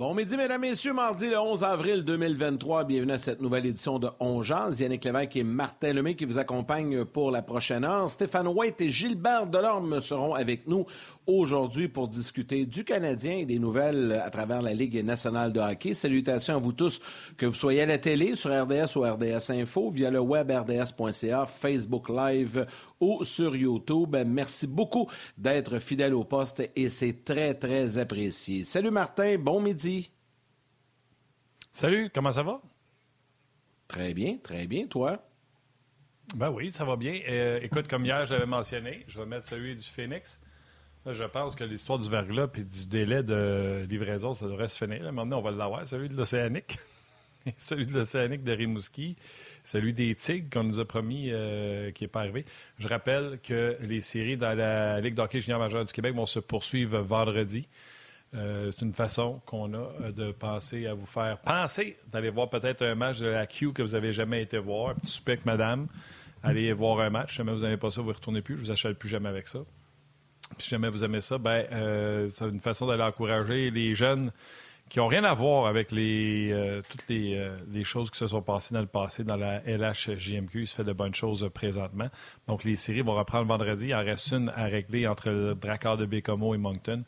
Bon midi, mesdames, messieurs, mardi le 11 avril 2023. Bienvenue à cette nouvelle édition de On Yannick Lévesque et Martin Lemay qui vous accompagnent pour la prochaine heure. Stéphane White et Gilbert Delorme seront avec nous aujourd'hui pour discuter du Canadien et des nouvelles à travers la Ligue nationale de hockey. Salutations à vous tous, que vous soyez à la télé, sur RDS ou RDS Info, via le web rds.ca, Facebook Live ou sur YouTube. Merci beaucoup d'être fidèle au poste et c'est très, très apprécié. Salut Martin, bon midi. Salut, comment ça va? Très bien, très bien. Toi? Ben oui, ça va bien. Euh, écoute, comme hier, j'avais mentionné, je vais mettre celui du Phoenix. Je pense que l'histoire du verglas et du délai de livraison, ça devrait se finir. Maintenant, on va l'avoir, celui de l'Océanique. celui de l'Océanique de Rimouski celui des Tigres qu'on nous a promis euh, qui n'est pas arrivé. Je rappelle que les séries dans la Ligue d'hockey junior majeur du Québec vont se poursuivre vendredi. Euh, c'est une façon qu'on a euh, de penser à vous faire penser d'aller voir peut-être un match de la Q que vous n'avez jamais été voir. Petit suspect, madame. Allez voir un match. Si jamais vous n'aimez pas ça, vous ne retournez plus. Je vous achète plus jamais avec ça. Si jamais vous aimez ça, ben, c'est une façon d'aller encourager les jeunes qui n'ont rien à voir avec euh, toutes euh, les, choses qui se sont passées dans le passé dans la LHJMQ. Il se fait de bonnes choses présentement. Donc, les séries vont reprendre vendredi. Il en reste une à régler entre le Drakkar de Bécomo et Moncton.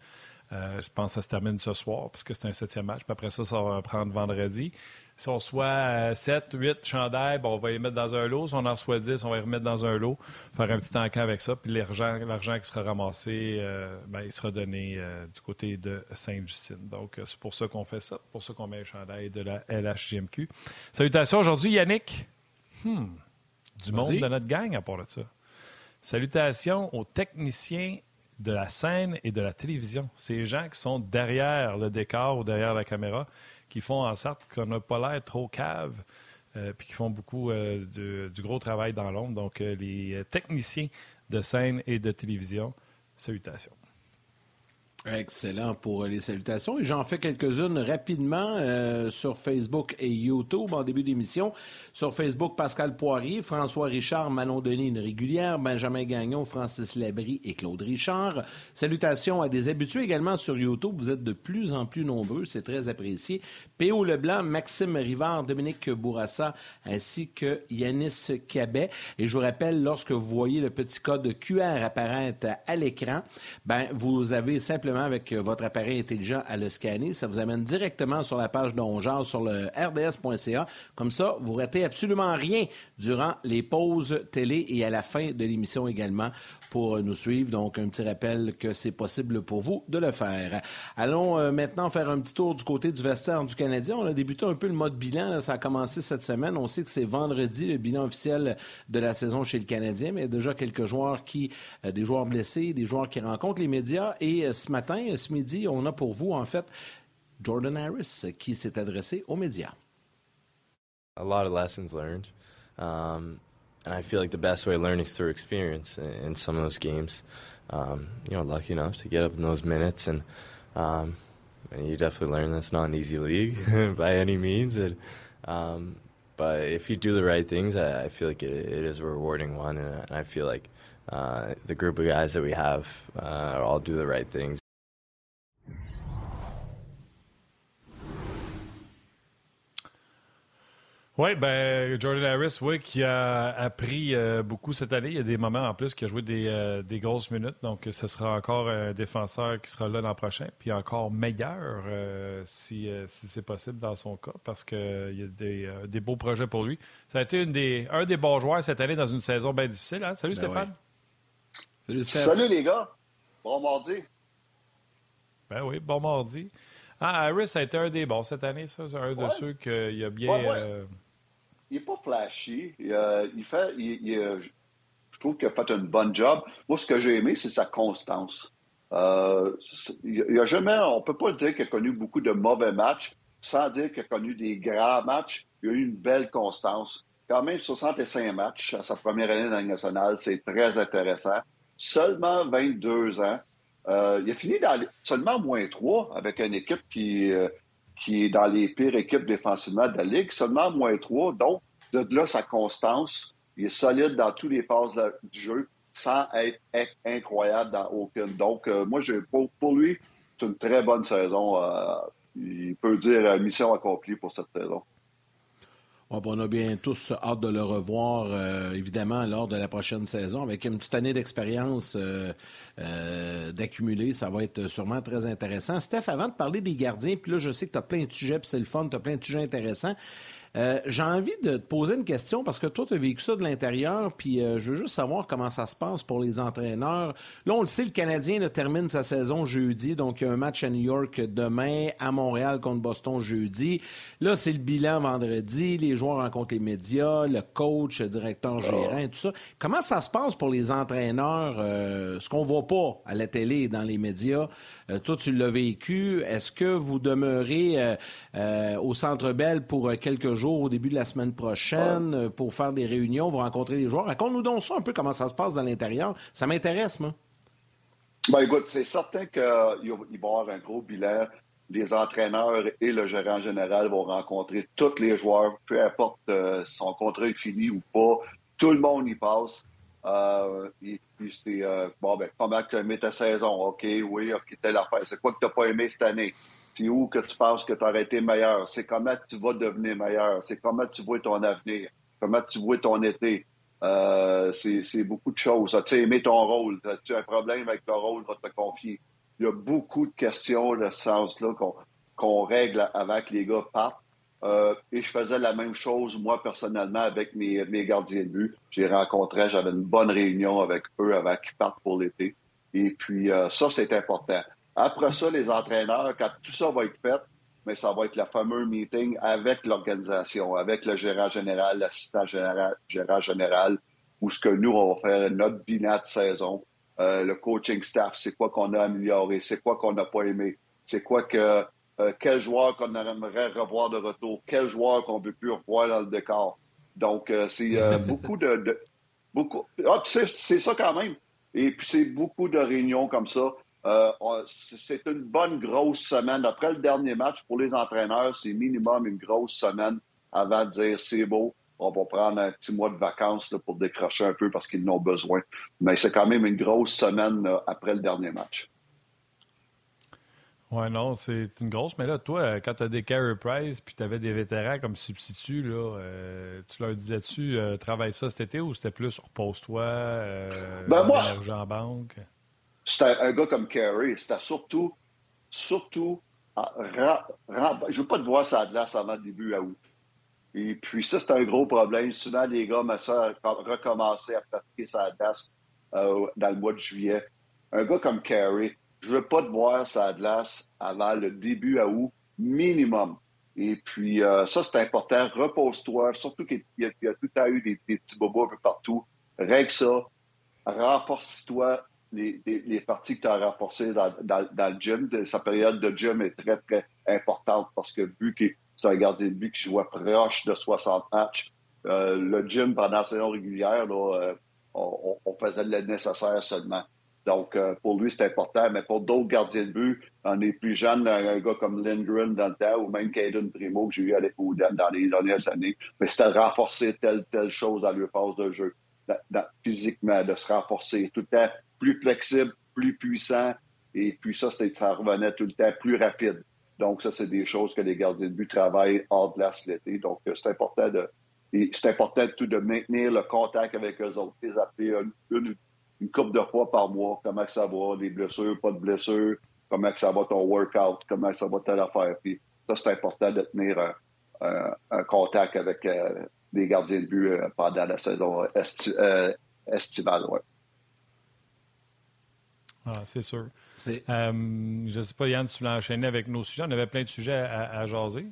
Euh, je pense que ça se termine ce soir, parce que c'est un septième match. Puis après ça, ça va reprendre vendredi. Si on reçoit 7, 8 chandails, on va les mettre dans un lot. Si on en reçoit 10, on va les remettre dans un lot, faire un petit encas avec ça. Puis l'argent, l'argent qui sera ramassé, euh, ben, il sera donné euh, du côté de Sainte-Justine. Donc, euh, c'est pour ça qu'on fait ça, pour ça qu'on met le chandail de la LHGMQ. Salutations aujourd'hui, Yannick. Hmm. Du monde de notre gang à part de ça. Salutations aux techniciens de la scène et de la télévision. Ces gens qui sont derrière le décor ou derrière la caméra qui font en sorte qu'on n'a pas l'air trop cave, euh, puis qui font beaucoup euh, du gros travail dans l'ombre. Donc, euh, les techniciens de scène et de télévision, salutations. Excellent pour les salutations. J'en fais quelques-unes rapidement euh, sur Facebook et YouTube en début d'émission. Sur Facebook, Pascal Poirier, François Richard, Manon Denis, une régulière, Benjamin Gagnon, Francis Labry et Claude Richard. Salutations à des habitués également sur YouTube. Vous êtes de plus en plus nombreux. C'est très apprécié. P.O. Leblanc, Maxime Rivard, Dominique Bourassa ainsi que Yanis Cabet. Et je vous rappelle, lorsque vous voyez le petit code QR apparaître à l'écran, ben, vous avez simplement avec euh, votre appareil intelligent à le scanner. Ça vous amène directement sur la page d'Ongeance sur le rds.ca. Comme ça, vous ratez absolument rien durant les pauses télé et à la fin de l'émission également pour nous suivre. Donc, un petit rappel que c'est possible pour vous de le faire. Allons euh, maintenant faire un petit tour du côté du vestiaire du Canadien. On a débuté un peu le mode bilan. Ça a commencé cette semaine. On sait que c'est vendredi le bilan officiel de la saison chez le Canadien, mais il y a déjà quelques joueurs qui, euh, des joueurs blessés, des joueurs qui rencontrent les médias. Et euh, ce matin, ce midi, on a pour vous, en fait, Jordan Harris qui s'est adressé aux médias. A lot of lessons learned. Um... and I feel like the best way to learn is through experience in, some of those games. Um, you know, lucky enough to get up in those minutes, and, um, and you definitely learn that's not an easy league by any means. And, um, but if you do the right things, I, I feel like it, it is a rewarding one, and, and I feel like uh, the group of guys that we have uh, all do the right things. Oui, ben Jordan Harris, oui, qui a appris euh, beaucoup cette année. Il y a des moments en plus qui a joué des, euh, des grosses minutes. Donc, ce sera encore un défenseur qui sera là l'an prochain, puis encore meilleur euh, si, si c'est possible dans son cas, parce qu'il y a des, des, beaux projets pour lui. Ça a été une des, un des bons joueurs cette année dans une saison bien difficile. Hein? Salut ben Stéphane. Salut, Steph. Salut, les gars. Bon mardi. Ben oui, bon mardi. Ah, Harris a été un des bons cette année, ça. C'est un de ceux qu'il a bien. Ouais, ouais. Euh... Il n'est pas flashy. Il, euh, fait. Il, je trouve qu'il a fait un bon job. Moi, ce que j'ai aimé, c'est sa constance. Euh, il a jamais, on ne peut pas dire qu'il a connu beaucoup de mauvais matchs sans dire qu'il a connu des grands matchs. Il a eu une belle constance. Quand même 65 matchs à sa première année dans la nationale, c'est très intéressant. Seulement 22 ans. Euh, il a fini dans seulement moins 3 avec une équipe qui, euh, qui est dans les pires équipes défensivement de la Ligue. Seulement moins 3. Donc, de là, sa constance. Il est solide dans tous les phases du jeu sans être, incroyable dans aucune. Donc, euh, moi, pour, pour, lui, c'est une très bonne saison. Euh, il peut dire euh, mission accomplie pour cette saison. On a bien tous hâte de le revoir, évidemment, lors de la prochaine saison. Avec une petite année d'expérience d'accumuler, ça va être sûrement très intéressant. Steph, avant de parler des gardiens, puis là, je sais que tu as plein de sujets, puis c'est le fun, tu as plein de sujets intéressants. Euh, j'ai envie de te poser une question parce que toi, tu as vécu ça de l'intérieur, puis euh, je veux juste savoir comment ça se passe pour les entraîneurs. Là, on le sait, le Canadien termine sa saison jeudi, donc il y a un match à New York demain, à Montréal contre Boston jeudi. Là, c'est le bilan vendredi, les joueurs rencontrent les médias, le coach, le directeur gérant, tout ça. Comment ça se passe pour les entraîneurs, euh, ce qu'on voit pas à la télé et dans les médias? Toi, tu l'as vécu. Est-ce que vous demeurez au Centre Bell pour quelques jours? au début de la semaine prochaine euh, pour faire des réunions, vous rencontrer les joueurs? Raconte-nous donc ça un peu comment ça se passe dans l'intérieur. Ça m'intéresse, moi. Ben, écoute, c'est certain qu'il va y avoir un gros bilan. Les entraîneurs et le gérant général vont rencontrer tous les joueurs, peu importe euh, si son contrat est fini ou pas. Tout le monde y passe. Euh, puis, c'est, bon, ben, comment tu aimé ta saison? OK, oui, OK, telle affaire. C'est quoi que tu n'as pas aimé cette année? C'est où que tu penses que tu aurais été meilleur? C'est comment tu vas devenir meilleur? C'est comment tu vois ton avenir? Comment tu vois ton été? Euh, c'est beaucoup de choses. As-tu aimé ton rôle? As-tu un problème avec ton rôle? Va te confier? Il y a beaucoup de questions de ce sens-là qu'on règle avant que les gars partent. Euh, et je faisais la même chose, moi, personnellement, avec mes, gardiens de but. J'ai rencontré, j'avais une bonne réunion avec eux avant qu'ils partent pour l'été. Et puis, euh, ça, c'est important. Après ça, les entraîneurs, quand tout ça va être fait, mais ça va être le fameux meeting avec l'organisation, avec le gérant général, l'assistant général, gérant général, où ce que nous, on va faire notre bilan de saison, euh, le coaching staff, c'est quoi qu'on a amélioré, c'est quoi qu'on n'a pas aimé, c'est quoi que euh, quel joueur qu'on aimerait revoir de retour, quel joueur qu'on veut plus revoir dans le décor? Donc, euh, c'est beaucoup de, de beaucoup. Ah, c'est ça quand même. Et puis c'est beaucoup de réunions comme ça. Euh, c'est une bonne grosse semaine. Après le dernier match, pour les entraîneurs, c'est minimum une grosse semaine avant de dire c'est beau, on va prendre un petit mois de vacances pour décrocher un peu parce qu'ils en ont besoin. Mais c'est quand même une grosse semaine après le dernier match. Oui, non, c'est une grosse. Mais là, toi, quand tu as des carry price puis tu avais des vétérans comme substitut, là, euh, tu leur disais-tu euh, travaille ça cet été ou c'était plus repose-toi, ben moi, en banque? c'était un gars comme Carey. C'était surtout, surtout, je veux pas te voir ça glace avant le début à août. Et puis ça, c'est un gros problème. Souvent, les gars me ça recommencer à pratiquer sa glace euh, dans le mois de juillet. Un gars comme Carey, je veux pas te voir sa glace avant le début à août, minimum. Et puis euh, ça, c'est important. Repose-toi, surtout qu'il y, a tout temps eu des, petits bobos un peu partout. Règle ça. Renforce-toi les, parties que tu as renforcées dans, le gym. Sa période de gym est très, très importante parce que vu que c'est un gardien de but qui jouait proche de 60 matchs, euh, le gym pendant la saison régulière, euh, on, faisait le nécessaire seulement. Donc, euh, pour lui, c'est important, mais pour d'autres gardiens de but, on est plus jeunes, un, gars comme Lindgren dans le temps, ou même Caden Primo que j'ai eu à l'époque dans les dernières années, mais c'était de renforcer telle, telle chose dans leur phase de jeu, physiquement, de se renforcer tout le temps plus flexible, plus puissant. Et puis ça, ça revenait tout le temps plus rapide. Donc, ça, c'est des choses que les gardiens de but travaillent hors de glace l'été. Donc, euh, c'est important de c'est important de maintenir le contact avec eux autres, les appeler couple de fois par mois, comment ça va, les blessures, pas de blessures, comment ça va ton workout, comment ça va telle affaire. Puis ça, c'est important de tenir un, contact avec euh, les gardiens de but euh, pendant la saison estivale. Ouais. Ah, c'est sûr. Euh, je ne sais pas, Yann, si tu l'as enchaîné avec nos sujets. On avait plein de sujets à, jaser.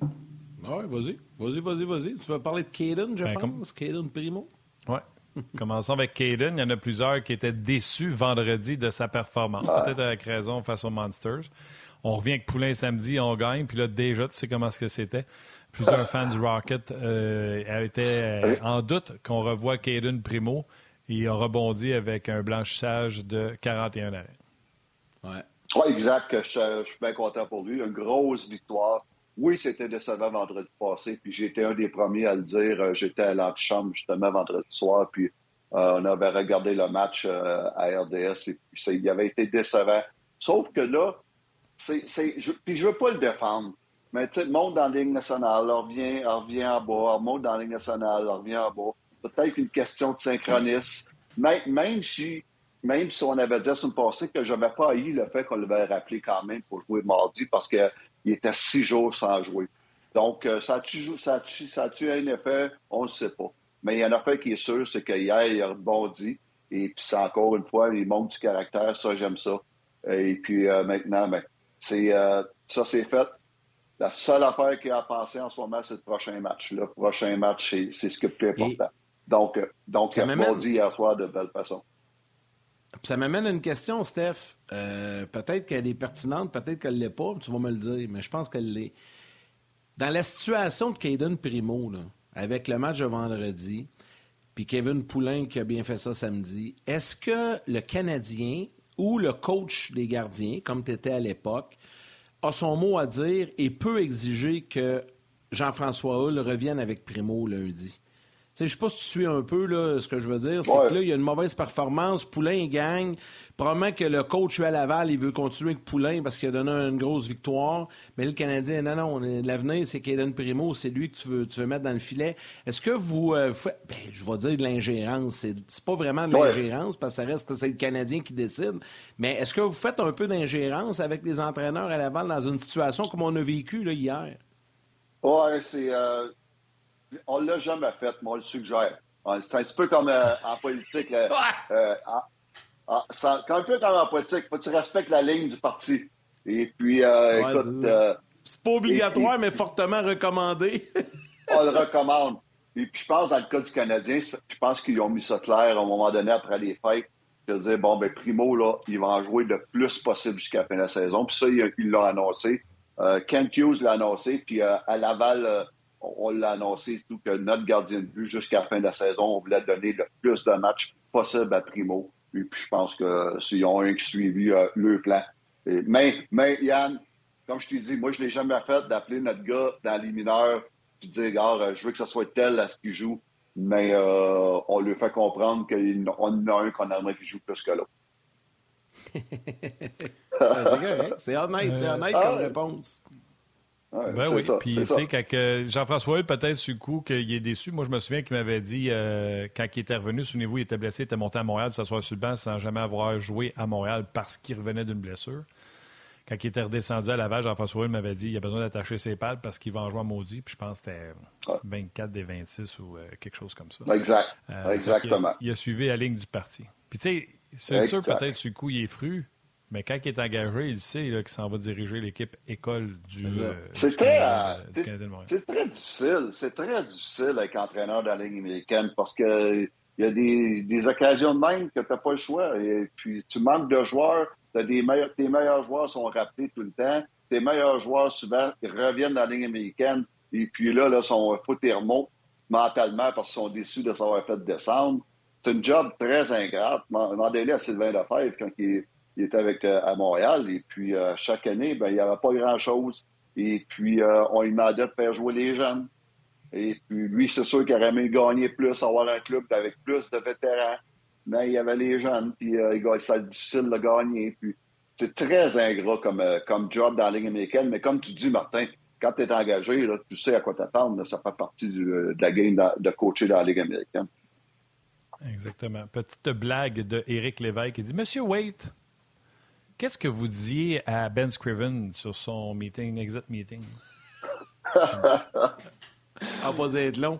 Oui, vas-y. Vas-y, vas-y, vas-y. Tu vas parler de Caden, je ben, pense? Caden Primo? Oui. Commençons avec Caden. Il y en a plusieurs qui étaient déçus vendredi de sa performance. Peut-être avec raison face aux Monsters. On revient avec Poulain samedi, on gagne. Puis là, déjà, tu sais comment ce que c'était. Plusieurs fans du Rocket euh, étaient euh, en doute qu'on revoie Caden Primo. Il a rebondi avec un blanchissage de 41 arrêts. Oui, ouais, exact. Je, je, suis bien content pour lui. Une grosse victoire. Oui, c'était décevant vendredi passé, puis j'étais un des premiers à le dire. Euh, j'étais à l'antichambre justement vendredi soir, puis euh, on avait regardé le match euh, à RDS et puis il avait été décevant. Sauf que là, c'est, je, puis je veux pas le défendre, mais tu monte dans la Ligue nationale, on revient, on revient en bas, on monte dans la Ligue nationale, on revient en bas. Peut-être une question de synchronisme. Même, même si même si on avait dit la semaine passée que je n'avais pas eu le fait qu'on l'avait rappelé quand même pour jouer mardi parce qu'il était six jours sans jouer. Donc, euh, ça a-tu ça ça un effet? On ne sait pas. Mais il y a un effet qui est sûr, c'est qu'hier, il a rebondi. Et puis, c'est encore une fois, il manque du caractère. Ça, j'aime ça. Et puis, euh, maintenant, ben, c'est, euh, ça, c'est fait. La seule affaire qu'il a à penser en ce moment, c'est le prochain match. Le prochain match, c'est, ce qui est plus important. Donc, donc il a rebondi hier soir de belle façon. Ça m'amène à une question, Steph. Euh, peut-être qu'elle est pertinente, peut-être qu'elle ne l'est pas, tu vas me le dire, mais je pense qu'elle l'est. Dans la situation de Caden Primo, avec le match de vendredi, puis Kevin Poulain qui a bien fait ça samedi, est-ce que le Canadien ou le coach des gardiens, comme tu étais à l'époque, a son mot à dire et peut exiger que Jean-François Hull revienne avec Primo lundi? Je ne sais pas si tu suis un peu là, ce que je veux dire. C'est que là, il y a une mauvaise performance. Poulain gagne. Probablement que le coach à Laval, il veut continuer avec Poulain parce qu'il a donné une grosse victoire. Mais le Canadien, non, non, l'avenir, c'est Kaden Primo. C'est lui que tu veux, tu veux mettre dans le filet. Est-ce que vous euh, faites. Ben, je vais dire de l'ingérence. C'est pas vraiment de l'ingérence parce que ça reste que c'est le Canadien qui décide. Mais est-ce que vous faites un peu d'ingérence avec les entraîneurs à Laval dans une situation comme on a vécu là, hier? Oui, c'est. Euh, on ne l'a jamais fait, mais on le suggère. C'est un petit peu comme euh, en politique. Là, euh, un peu comme en politique, faut que tu respectes la ligne du parti. Et puis, euh, écoute. c'est pas obligatoire, mais fortement recommandé. on le recommande. Et puis, je pense, dans le cas du Canadien, je pense qu'ils ont mis ça clair à un moment donné après les fêtes. De dire, bon, ben, Primo, là, il va en jouer le plus possible jusqu'à la fin de la saison. Puis ça, il l'a annoncé. Kent Hughes l'a annoncé. Puis à Laval, on l'a annoncé tout que notre gardien de but, jusqu'à la fin de la saison, on voulait donner le plus de matchs possible à Primo. Et puis je pense que s'ils ont un qui suivi euh, le plan. mais, mais Yann, comme je t'ai dit, moi je ne l'ai jamais fait d'appeler notre gars dans les mineurs et de dire euh, je veux que ce soit tel à ce qu'il joue. Mais euh, on lui fait comprendre qu'on en a un qu'on aimerait qui joue plus que l'autre. c'est honnête, c'est honnête comme réponse ben oui. Puis, tu sais, quand Jean-François peut-être, sur le coup, qu'il est déçu. Moi, je me souviens qu'il m'avait dit, euh, quand il était revenu, souvenez-vous, il était blessé, il était monté à Montréal, puis s'asseoir sur le banc sans jamais avoir joué à Montréal parce qu'il revenait d'une blessure. Quand il était redescendu à Laval, Jean-François m'avait dit il a besoin d'attacher ses pattes parce qu'il va en jouer à maudit. Puis je pense que c'était 24 des 26 ou euh, quelque chose comme ça. Exact. Euh, Exactement. Il a, suivi la ligne du parti. Puis tu sais, c'est sûr, peut-être, sur le coup, il est fru. Mais quand il est engagé, il sait qu'il s'en va diriger l'équipe école du, euh, c'est très, euh, C'est très difficile. C'est très difficile être entraîneur de la ligne américaine parce que il y a des, occasions de même que tu n'as pas le choix. Et puis tu manques de joueurs. Des meilleurs, tes meilleurs joueurs sont rappelés tout le temps. Tes meilleurs joueurs, souvent, ils reviennent dans la ligne américaine. Et puis là, là, sont faut mentalement parce qu'ils sont déçus de s'avoir fait descendre. C'est un job très ingrat. Demandez-le à Sylvain Lefebvre quand il il était avec euh, à Montréal. Et puis, euh, chaque année, ben, il n'y avait pas grand-chose. Et puis, euh, on lui demandait de faire jouer les jeunes. Et puis, lui, c'est sûr qu'il aurait aimé gagner plus, avoir un club avec plus de vétérans. Mais il y avait les jeunes, puis c'est difficile de gagner. C'est très ingrat comme, job dans la ligne américaine. Mais comme tu dis, Martin, quand tu es engagé, là, tu sais à quoi t'attendre. Ça fait partie de la game de, de, coacher dans la ligue américaine. Exactement. Petite blague de Éric Lévesque qui dit Monsieur Waite, Qu'est-ce que vous disiez à Ben Scriven sur son meeting, exit meeting? ah, pas d'être long.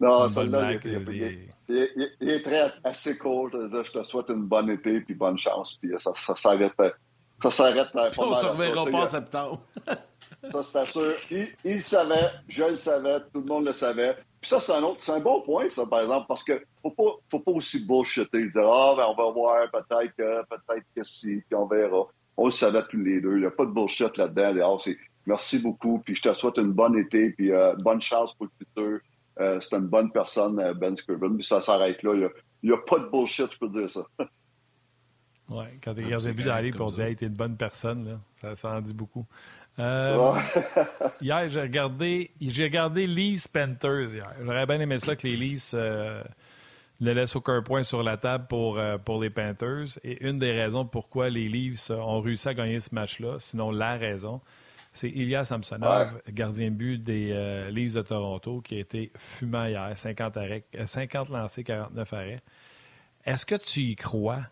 Non, celle-là, il, il, est très assez court. Je, te souhaite une bonne été puis bonne chance. Puis ça, ça s'arrête. Ça s'arrête. On ne se reverra pas en septembre. ça, c'est sûr. Il, il, savait, je le savais, tout le monde le savait. Puis ça, c'est un autre, c'est un bon point, ça, par exemple, parce que faut pas, faut pas aussi bullshitter, dire, ah, ben, on va voir, peut-être que, peut-être que si, puis on verra. On le savait tous les deux. Il n'y a pas de bullshit là-dedans. c'est merci beaucoup, puis je te souhaite une bonne été, puis euh, bonne chance pour le futur. Euh, c'est une bonne personne, euh, Ben Scriven, puis ça s'arrête là. Il n'y a, pas de bullshit, je peux dire ça. oui, quand tu regardes vu dans la ligue pour dire, hey, t'es une bonne personne, là, ça, ça en dit beaucoup. Euh, hier, j'ai regardé, j'ai regardé Leafs Panthers hier. J'aurais bien aimé ça que les Leafs euh, ne laissent aucun point sur la table pour, euh, pour les Panthers. Et une des raisons pourquoi les Leafs ont réussi à gagner ce match-là, sinon la raison, c'est Ilya Samsonov, gardien de but des Leafs de Toronto, qui a été fumant hier, 50, arrêts, 50 lancés, 49 arrêts. Est-ce que tu y crois?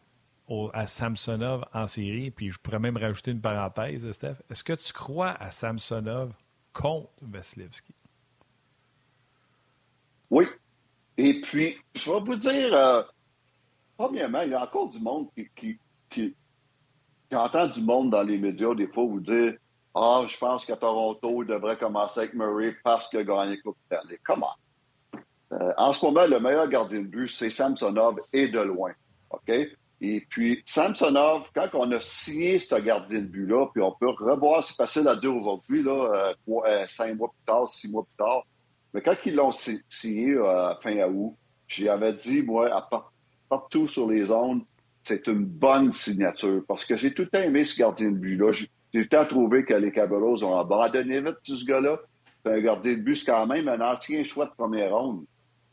à Samsonov en série, puis je pourrais même rajouter une parenthèse, Steph. Est-ce que tu crois à Samsonov contre Vasilevski? Oui. Et puis, je vais vous dire, euh, premièrement, il y a encore du monde qui, qui, qui, entend du monde dans les médias, des fois, vous dire Ah, je pense qu'à Toronto, il devrait commencer avec Murray parce qu'il a gagné Coupe Stanley. Comment? Euh, en ce moment, le meilleur gardien de but, c'est Samsonov et de loin. OK? Et puis, Samsonov, quand on a signé ce gardien de but-là, puis on peut revoir, c'est facile à dire aujourd'hui, là, euh, cinq mois plus tard, six mois plus tard, mais quand ils l'ont signé euh, fin août, j'avais dit, moi, partout sur les zones, c'est une bonne signature parce que j'ai tout le temps aimé ce gardien de but-là. J'ai tout le temps trouvé que les Caballos ont abandonné vite ce gars-là. C'est un gardien de but, c'est quand même un ancien choix de première ronde.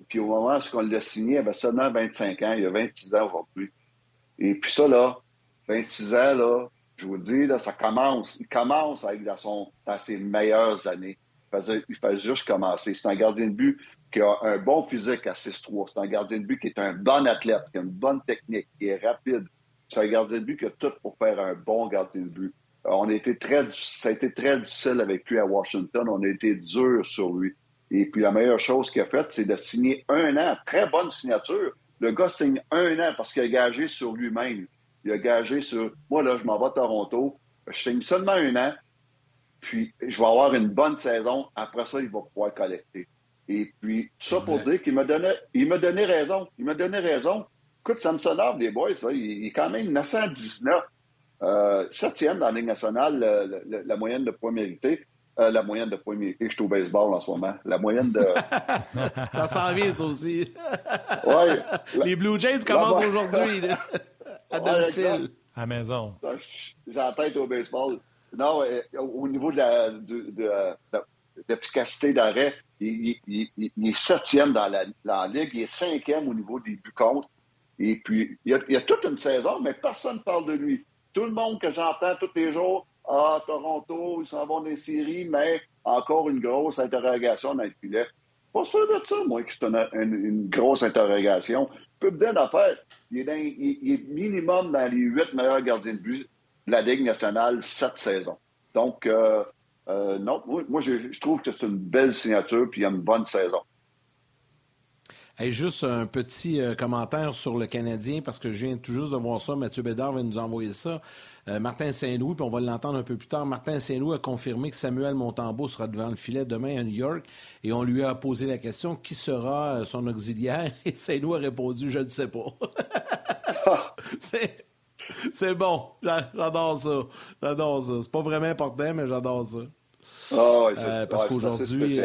Puis au moment où on l'a signé, il avait seulement 25 ans, il a 26 ans aujourd'hui. Et puis ça, là, 26 ans, là, je vous le dis, là, ça commence. Il commence à être dans ses meilleures années. Il faisait, il juste commencer. C'est un gardien de but qui a un bon physique à 6-3. C'est un gardien de but qui est un bon athlète, qui a une bonne technique, qui est rapide. C'est un gardien de but qui a tout pour faire un bon gardien de but. On a été très, ça a été très difficile avec lui à Washington. On a été dur sur lui. Et puis la meilleure chose qu'il a faite, c'est de signer un an. Très bonne signature. Le gars signe un an parce qu'il a gagé sur lui-même. Il a gagé sur moi, là, je m'en vais à Toronto, je signe seulement un an, puis je vais avoir une bonne saison. Après ça, il va pouvoir collecter. Et puis, ça pour dire qu'il m'a donné, il m'a donné raison. Il m'a donné raison. Écoute, Samsonov, les boys, il, est quand même 919. Euh, septième dans la Ligue nationale, la moyenne de points mérités. Euh, la moyenne de points mérités. Je suis au baseball en ce moment. La moyenne de. ça s'en vient, ça aussi. ouais, Les Blue Jays commencent aujourd'hui, à domicile. À la maison. J'ai la tête au baseball. Non, euh, au niveau de la, l'efficacité d'arrêt, il, est septième dans la, ligue, il est cinquième au niveau des buts contre. Et puis, il y, a, il y a toute une saison, mais personne ne parle de lui. Tout le monde que j'entends tous les jours, ah, Toronto, ils s'en vont des séries, mais encore une grosse interrogation dans le filet. Pas sûr de ça, moi, que c'est une, grosse interrogation. Peu de d'affaires. Il, il, est minimum dans les huit meilleurs gardiens de but de la Ligue nationale cette saison. Donc, euh, euh, non, moi, je, trouve que c'est une belle signature puis il y a une bonne saison. Et juste un petit euh, commentaire sur le Canadien, parce que je viens tout juste de voir ça. Mathieu Bédard va nous envoyer ça. Euh, Martin Saint-Louis, puis on va l'entendre un peu plus tard. Martin Saint-Louis a confirmé que Samuel Montembeau sera devant le filet demain à New York. Et on lui a posé la question qui sera son auxiliaire? Et Saint-Louis a répondu Je ne sais pas. c'est. bon. J'adore ça. J'adore ça. C'est pas vraiment important, mais j'adore ça. Ah parce qu'aujourd'hui.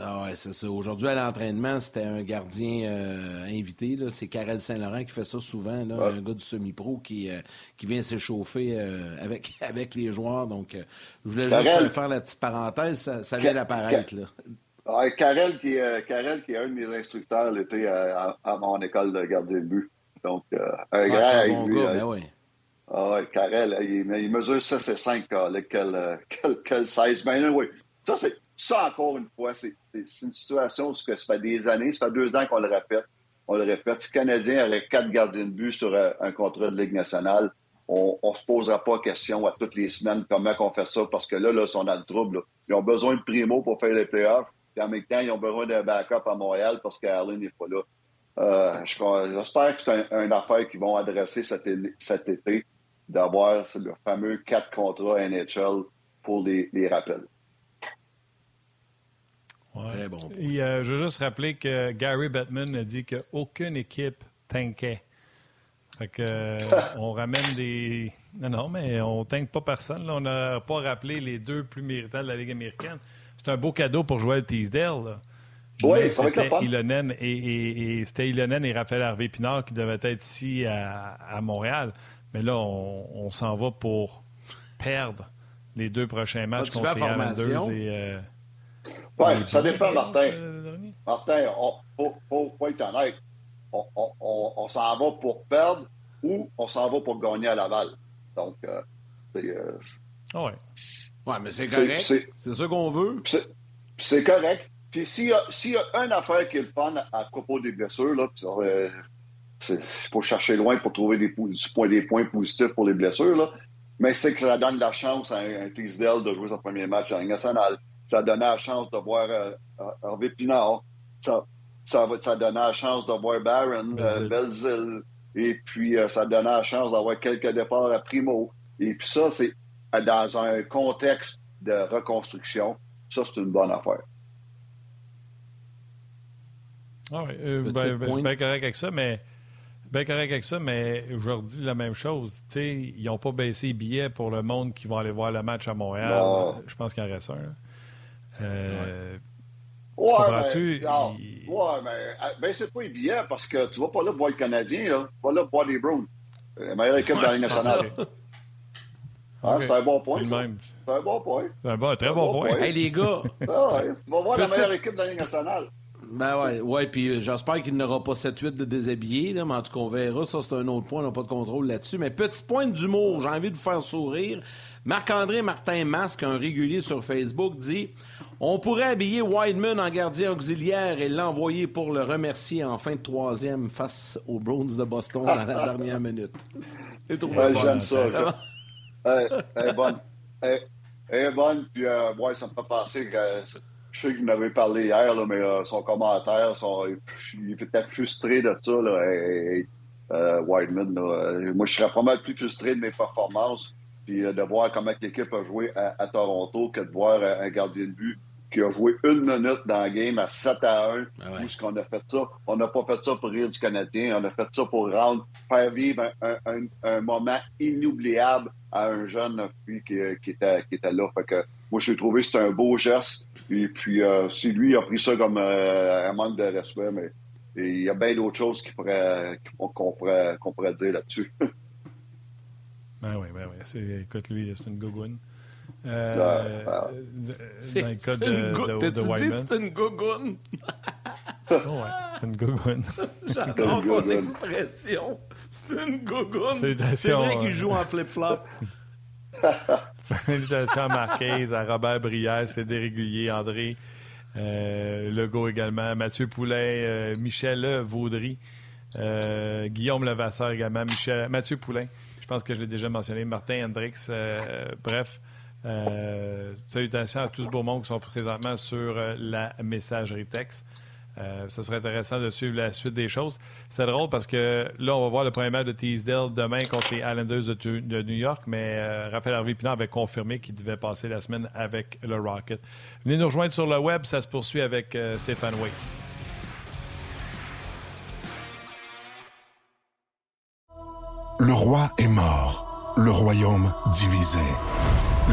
Ah ouais, c'est ça. Aujourd'hui, à l'entraînement, c'était un gardien euh, invité. C'est Karel Saint-Laurent qui fait ça souvent, là, un gars du semi-pro qui, euh, qui vient s'échauffer euh, avec, avec les joueurs. Donc, je voulais juste faire la petite parenthèse. Ça, ça vient d'apparaître. Karel, qui, Karel, qui est un de mes instructeurs l'été à, mon école de gardien de but. Donc, un ah, grand un bon gars, ben oui. Ah ouais, Karel, il, il mesure 6 et 5, quel, quel, quel 16. Ben oui, ça, c'est ça, encore une fois, c'est une situation où ça fait des années, ça fait deux ans qu'on le répète. On le répète. Si le Canadien aurait quatre gardiens de but sur euh, un, contrat de Ligue nationale, on ne se posera pas question à toutes les semaines comment on fait ça, parce que là, là, ils sont dans le trouble. Ils ont besoin de primo pour faire les playoffs, puis en même temps, ils ont besoin d'un backup à Montréal parce qu'Allen n'est pas là. J'espère que c'est une affaire qu'ils vont adresser cet, été, d'avoir le fameux quatre contrats NHL pour les, rappels. Très bon. je veux juste rappeler que Gary Bettman a dit qu'aucune équipe tankait. Fait que, euh, on ramène des. Non, non, mais on ne pas personne. On n'a pas rappelé les deux plus méritants de la Ligue américaine. C'est un beau cadeau pour Joel Teasdale. Oui, c'était Ilonen et, et, c'était Ilonen et Raphaël Harvey Pinard qui devaient être ici à, Montréal. Mais là, on, s'en va pour perdre les deux prochains matchs contre les Islanders et. Euh, oui, ça dépend, Martin. Martin, il faut, être honnête on, s'en va pour perdre ou on s'en va pour gagner à Laval. Donc, euh, c'est. Euh, ah ouais. Ouais, mais c'est correct. C'est ça qu'on veut. C'est correct. Puis s'il y, y, a une affaire qui est le fun à, propos des blessures, là, euh, il faut chercher loin pour trouver des, des points positifs pour les blessures, là, mais c'est que ça donne la chance à un, un de jouer son premier match en national. Ça donne la chance de voir Hervé Pinard. Ça, ça, va, ça donnait la chance d'avoir Barron, euh, Belzil, et puis euh, ça donnait la chance d'avoir quelques départs à Primo. Et puis ça, c'est euh, dans un contexte de reconstruction, ça, c'est une bonne affaire. Ah oui, euh, ben, ben, bien correct avec ça, mais bien correct avec ça, mais je leur dis la même chose. sais, ils n'ont pas baissé les billets pour le monde qui vont aller voir le match à Montréal. Je pense qu'il en reste un. Euh, Ouais, mais, ouais, mais euh, ben, c'est pas évident parce que tu vas pas là voir le Canadien, là. tu vas là voir les Browns. La meilleure équipe de la Ligue nationale. Ah, C'est un bon point. C'est un bon point. C'est un bon, très bon, point. Hey, les gars. ah, tu vas voir la meilleure équipe de la Ligue nationale. Ben ouais, ouais, puis euh, j'espère qu'il n'aura pas 7-8 de déshabillés, là, mais en tout cas, on verra. Ça, c'est un autre point, on n'a pas de contrôle là-dessus. Mais petit point d'humour, j'ai envie de vous faire sourire. Marc-André Martin Masque, un régulier sur Facebook, dit On pourrait habiller Wideman en gardien auxiliaire et l'envoyer pour le remercier en fin de troisième face aux Browns de Boston dans la dernière minute. J'aime ça. Elle est bonne. Elle est bonne, puis euh, ouais, ça me fait penser que je sais qu'il m'avait parlé hier, là, mais euh, son commentaire, son, il était frustré de ça, là, et, euh, Wideman. Là. Moi, je serais pas mal plus frustré de mes performances puis euh, de voir comment l'équipe a joué à, Toronto que de voir euh, un gardien de but qui a joué une minute dans la game à 7 à 1. Ah Où ce qu'on a fait ça? On n'a pas fait ça pour rire du Canadien, on a fait ça pour rendre, faire vivre un, moment inoubliable à un jeune qui, qui, était, qui était là. Fait que moi, j'ai trouvé que c'était un beau geste. Et puis, euh, si lui a pris ça comme un manque de respect, mais il y a bien d'autres choses qu'on pourrait, pourrait, pourrait dire là-dessus. Ben oui, ben oui. Écoute, lui, c'est une gogoune. Euh, c'est une gogoune. T'as-tu dit c'est une gogoune? oh, ouais, c'est une gogoune. J'adore ton expression. C'est une gogoune. C'est vrai qu'il joue en flip-flop. Félicitations à Marquez, à Robert Brière, c'est dérégulier, André euh, Legault également, Mathieu Poulet, euh, Michel Vaudry, euh, Guillaume Levasseur également, Michel, Mathieu Poulain. Je pense que je l'ai déjà mentionné. Martin Hendrix, euh, bref. Salutations à tous ce beau monde qui sont présentement sur la messagerie texte. Ce serait intéressant de suivre la suite des choses. C'est drôle parce que là, on va voir le premier match de Teasdale demain contre les Islanders de, New York, mais Raphaël Harvey Pinard avait confirmé qu'il devait passer la semaine avec le Rocket. Venez nous rejoindre sur le web, ça se poursuit avec Stéphane Wade. Le roi est mort, le royaume divisé.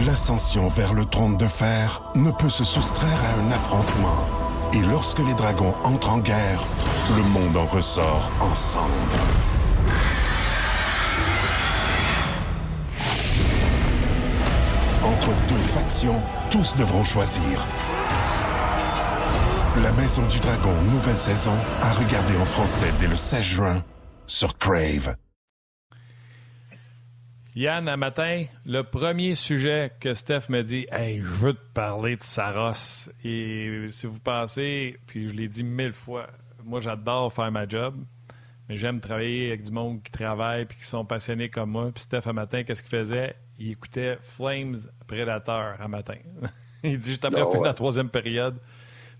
L'ascension vers le trône de fer ne peut se soustraire à un affrontement. Et lorsque les dragons entrent en guerre, le monde en ressort en cendres. Entre deux factions, tous devront choisir. La Maison du Dragon, nouvelle saison, à regarder en français dès le 16 juin sur Crave. Yann, un matin, le premier sujet que Steph me dit Hey, je veux te parler de Saros. Et si vous pensez, puis je l'ai dit mille fois, moi j'adore faire ma job, mais j'aime travailler avec du monde qui travaille puis qui sont passionnés comme moi. Puis Steph, un matin, qu'est-ce qu'il faisait? Il écoutait Flames Predator un matin. Il dit J'étais après ah la troisième période.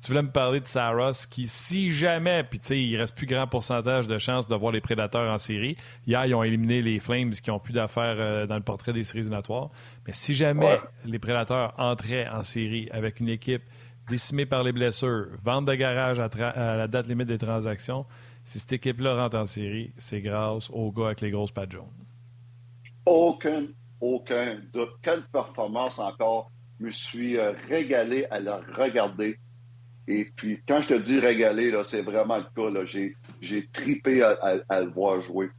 Tu voulais me parler de Saros qui, si jamais, puis tu sais, il reste plus grand pourcentage de chances de voir les prédateurs en série. Hier, ils ont éliminé les Flames qui ont plus d'affaires euh, dans le portrait des séries éliminatoires. Mais si jamais les prédateurs entraient en série avec une équipe décimée par les blessures, vente de garage à, la date limite des transactions, si cette équipe-là rentre en série, c'est grâce aux gars avec les grosses pattes jaunes. Aucun, aucun doute. Quelle performance encore. Je me suis euh, régalé à la regarder. Et puis, quand je te dis régalé, c'est vraiment le cas. J'ai, tripé à, le voir jouer.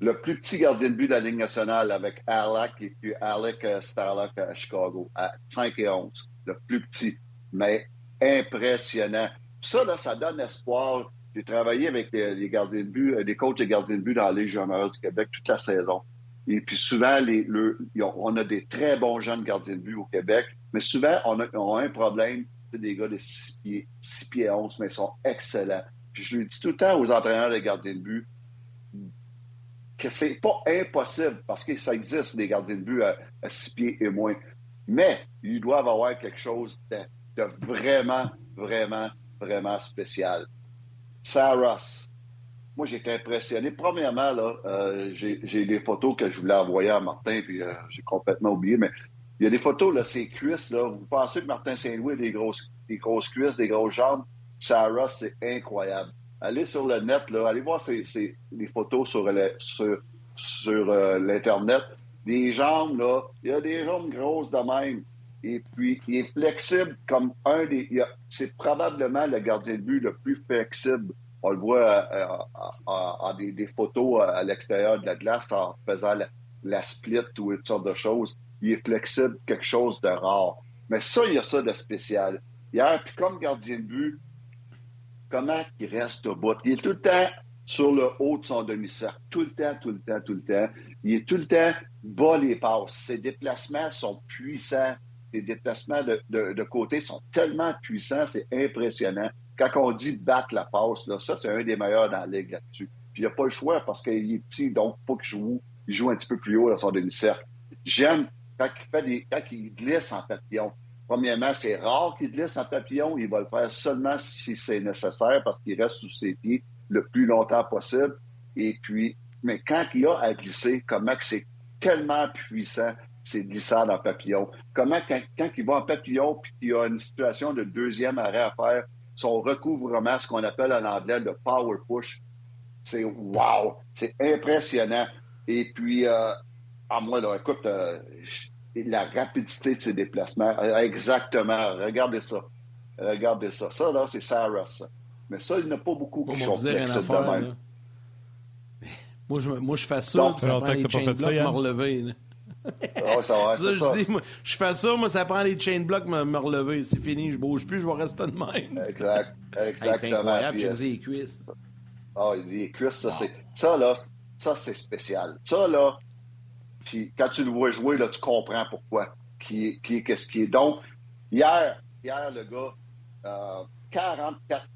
Le plus petit gardien de but de la Ligue nationale avec Alec et puis Alec euh, Starlock à Chicago, à 5 et 11. Le plus petit, mais impressionnant. Ça, là, ça donne espoir. J'ai travaillé avec les, gardiens de but, des coachs de gardiens de but dans la Ligue junior du Québec toute la saison. Et puis souvent, les, on a des très bons jeunes gardiens de but au Québec, mais souvent, on a, un problème. Des gars de 6 pieds, 6 pieds 11, mais ils sont excellents. Je lui dis tout le temps aux entraîneurs de gardiens de but que c'est pas impossible, parce que ça existe des gardiens de but à, 6 pieds et moins. Mais ils doivent avoir quelque chose de, vraiment, vraiment, vraiment spécial. Saras, moi, été impressionné. Premièrement, là, euh, j'ai des photos que je voulais envoyer à Martin, puis euh, j'ai complètement oublié, mais il y a des photos, là, ses cuisses, là. Vous pensez que Martin Saint-Louis a des grosses, des grosses cuisses, des grosses jambes? Sarah, c'est incroyable. Allez sur le net, là, allez voir ces, les photos sur, sur, sur euh, l'Internet. Des jambes, là, il y a des jambes grosses de même. Et puis, il est flexible comme un des. C'est probablement le gardien de but le plus flexible on le voit en euh, des, photos à l'extérieur de la glace en faisant la, split ou toutes sortes de choses. Il est flexible, quelque chose de rare. Mais ça, il y a ça de spécial. Hier, puis comme gardien de but, comment il reste au bout? Il est tout le temps sur le haut de son demi-cercle. Tout le temps, tout le temps, tout le temps. Il est tout le temps bas les passes. Ses déplacements sont puissants. Ses déplacements de, de côté sont tellement puissants, c'est impressionnant quand on dit battre la passe, là, ça, c'est un des meilleurs dans la ligue là-dessus. Puis il n'y a pas le choix parce qu'il est petit, donc il faut qu'il joue, il joue un petit peu plus haut dans son demi-cercle. J'aime quand il, fait des, quand il glisse en papillon. Premièrement, c'est rare qu'il glisse en papillon. Il va le faire seulement si c'est nécessaire parce qu'il reste sous ses pieds le plus longtemps possible. Et puis, mais quand il a à glisser, comment c'est tellement puissant, c'est glissade en papillon. Comment, quand, quand il va en papillon puis qu'il a une situation de deuxième arrêt à faire, son recouvrement, ce qu'on appelle en anglais le power push. C'est wow! C'est impressionnant. Et puis, euh, à moi, là, écoute, euh, la rapidité de ses déplacements, euh, exactement. Regardez ça. Regardez ça. Ça, là, c'est Saras. Mais ça, il n'y a pas beaucoup qui sont flexibles de même. Moi, je, moi, je fais ça, puis ça prend les chain blocs me relever. Ah ça, je dis, moi, je fais ça, moi, ça prend les chain blocks me, me relever. C'est fini, je bouge plus, je vais rester de même. Exact, exactement. c'est incroyable, j'ai les cuisses. Ah, les cuisses, ça, c'est... Ça, là, ça, c'est spécial. Ça, là, puis quand tu le vois jouer, là, tu comprends pourquoi. Qui, qui, qu'est-ce qui est. Donc, hier, hier, le gars, euh, 44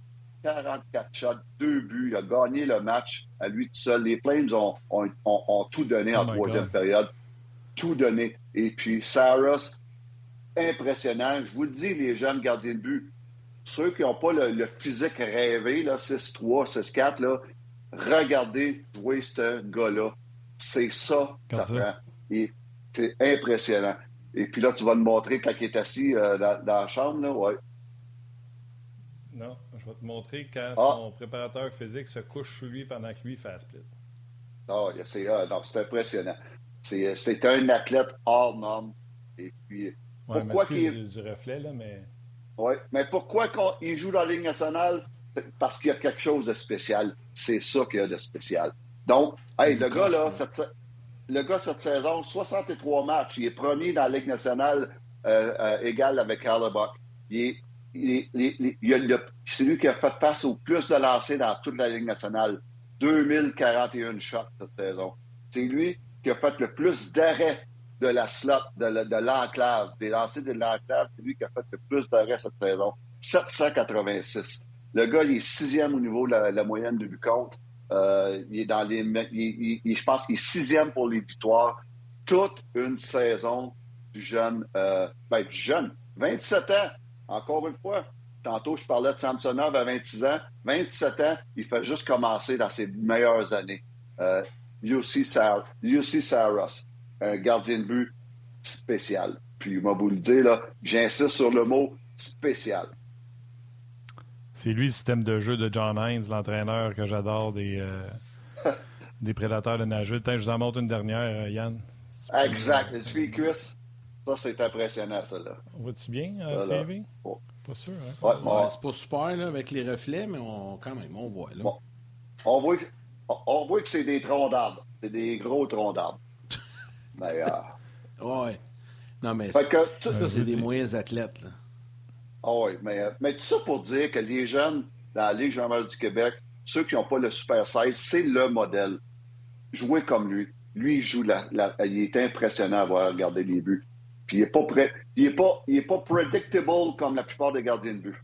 44 shots, deux buts. Il a gagné le match à lui tout seul. Les Flames ont, ont, ont, tout donné en oh troisième période tout donné. Et puis, Saras, impressionnant. Je vous le dis, les jeunes gardiens de but, ceux qui n'ont pas le, physique rêvé, 6-3, 6-4, là, regardez jouer ce gars-là. C'est ça que ça prend. Et c'est impressionnant. Et puis là, tu vas me montrer quand il est assis euh, dans, la chambre, là, ouais. Non, je vais te montrer quand ah. son préparateur physique se couche sous lui pendant que lui fait la split. Ah, c'est euh, impressionnant. C'est un athlète hors norme. Et puis, pourquoi qu'il. Du, reflet, là, mais. Oui, mais pourquoi quand il joue dans la Ligue nationale? Parce qu'il y a quelque chose de spécial. C'est ça qu'il y a de spécial. Donc, hey, le gars, là, cette, le gars, cette saison, 63 matchs. Il est premier dans la Ligue nationale euh, euh, égal avec Buck. Il est, c'est lui qui a fait face au plus de lancers dans toute la Ligue nationale. 2041 shots cette saison. C'est lui qui a fait le plus d'arrêts de la slot, de, l'enclave, des lancers de l'enclave, c'est lui qui a fait le plus d'arrêts cette saison. 786. Le gars, il est sixième au niveau de la, moyenne de but contre. Euh, il est dans les, je pense qu'il est sixième pour les victoires. Toute une saison du jeune, euh, ben, du jeune, 27 ans. Encore une fois, tantôt, je parlais de Samsonov à 26 ans. 27 ans, il fait juste commencer dans ses meilleures années. Euh, UC, Saros, un gardien de but spécial. Puis, moi, vous le dire, là, j'insiste sur le mot spécial. C'est lui le système de jeu de John Hines, l'entraîneur que j'adore des, euh, des prédateurs de nageux. je vous en montre une dernière, euh, Yann. Exact. Le cuisse, ça, c'est impressionnant, ça. Là. Vois-tu bien, euh, TV? Pas sûr, hein? Ouais, c'est pas super là, avec les reflets, mais on, quand même, on voit. Là. On voit que, on voit que c'est des troncs d'arbres. C'est des gros troncs d'arbres. mais, euh... ouais. Non, mais ça, c'est des moyens athlètes. Là. Ah oui, mais, euh, mais tout ça pour dire que les jeunes dans la Ligue jean du Québec, ceux qui n'ont pas le Super 16, c'est le modèle. Jouer comme lui. Lui, il joue la, il est impressionnant à voir regarder les buts. Puis il n'est pas prêt. Il est pas, il est pas predictable comme la plupart des gardiens de but.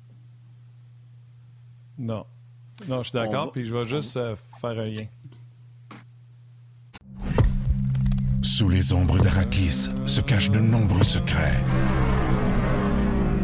Non. Non, je suis d'accord, puis je vais juste euh, faire un lien. Sous les ombres d'Arakis se cachent de nombreux secrets.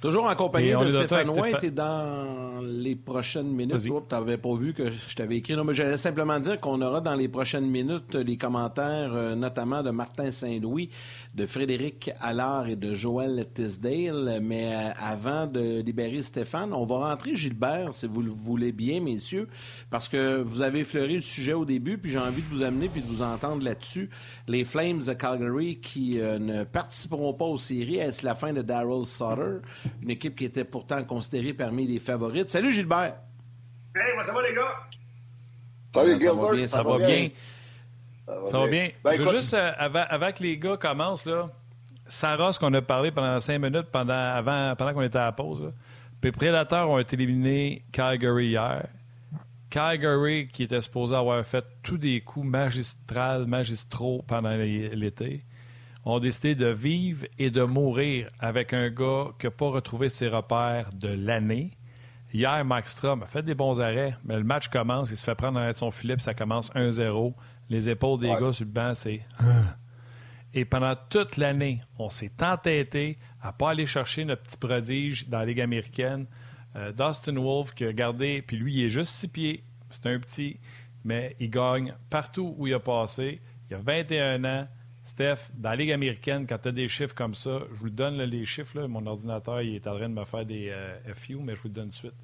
Toujours en compagnie de Stéphane White et dans les prochaines minutes. Tu n'avais pas vu que je t'avais écrit. Non, mais j'allais simplement dire qu'on aura dans les prochaines minutes les commentaires, euh, notamment de Martin Saint-Louis, de Frédéric Allard et de Joël Tisdale. Mais euh, avant de libérer Stéphane, on va rentrer Gilbert, si vous le voulez bien, messieurs, parce que vous avez effleuré le sujet au début, puis j'ai envie de vous amener puis de vous entendre là-dessus. Les Flames de Calgary qui euh, ne participeront pas aux séries. Est-ce la fin de Daryl Sutter? une équipe qui était pourtant considérée parmi les favorites? Salut Gilbert! Hey, moi ça va les gars? Salut ça va bien, ça, va bien. Ça va bien. Ben, Je veux juste, euh, avant, que les gars commencent, là, Sarah, ce qu'on a parlé pendant cinq minutes pendant, avant, pendant qu'on était à la pause, les prédateurs ont été éliminés Calgary hier. Calgary, qui était supposé avoir fait tous des coups magistrales, magistraux pendant l'été, ont décidé de vivre et de mourir avec un gars qui n'a pas retrouvé ses repères de l'année. Hier, Max Strom a fait des bons arrêts, mais le match commence, il se fait prendre dans son filet, puis ça commence 1-0. Les épaules des gars sur le banc, c'est... Et pendant toute l'année, on s'est entêté à ne pas aller chercher notre petit prodige dans la Ligue américaine. Euh, Dustin Wolf qui a gardé, puis lui, il est juste six pieds. C'est un petit, mais il gagne partout où il a passé. Il a 21 ans. Steph, dans la Ligue américaine, quand tu as des chiffres comme ça, je vous donne les chiffres. mon ordinateur il est en train de me faire des euh, FU, mais je vous le donne tout de suite.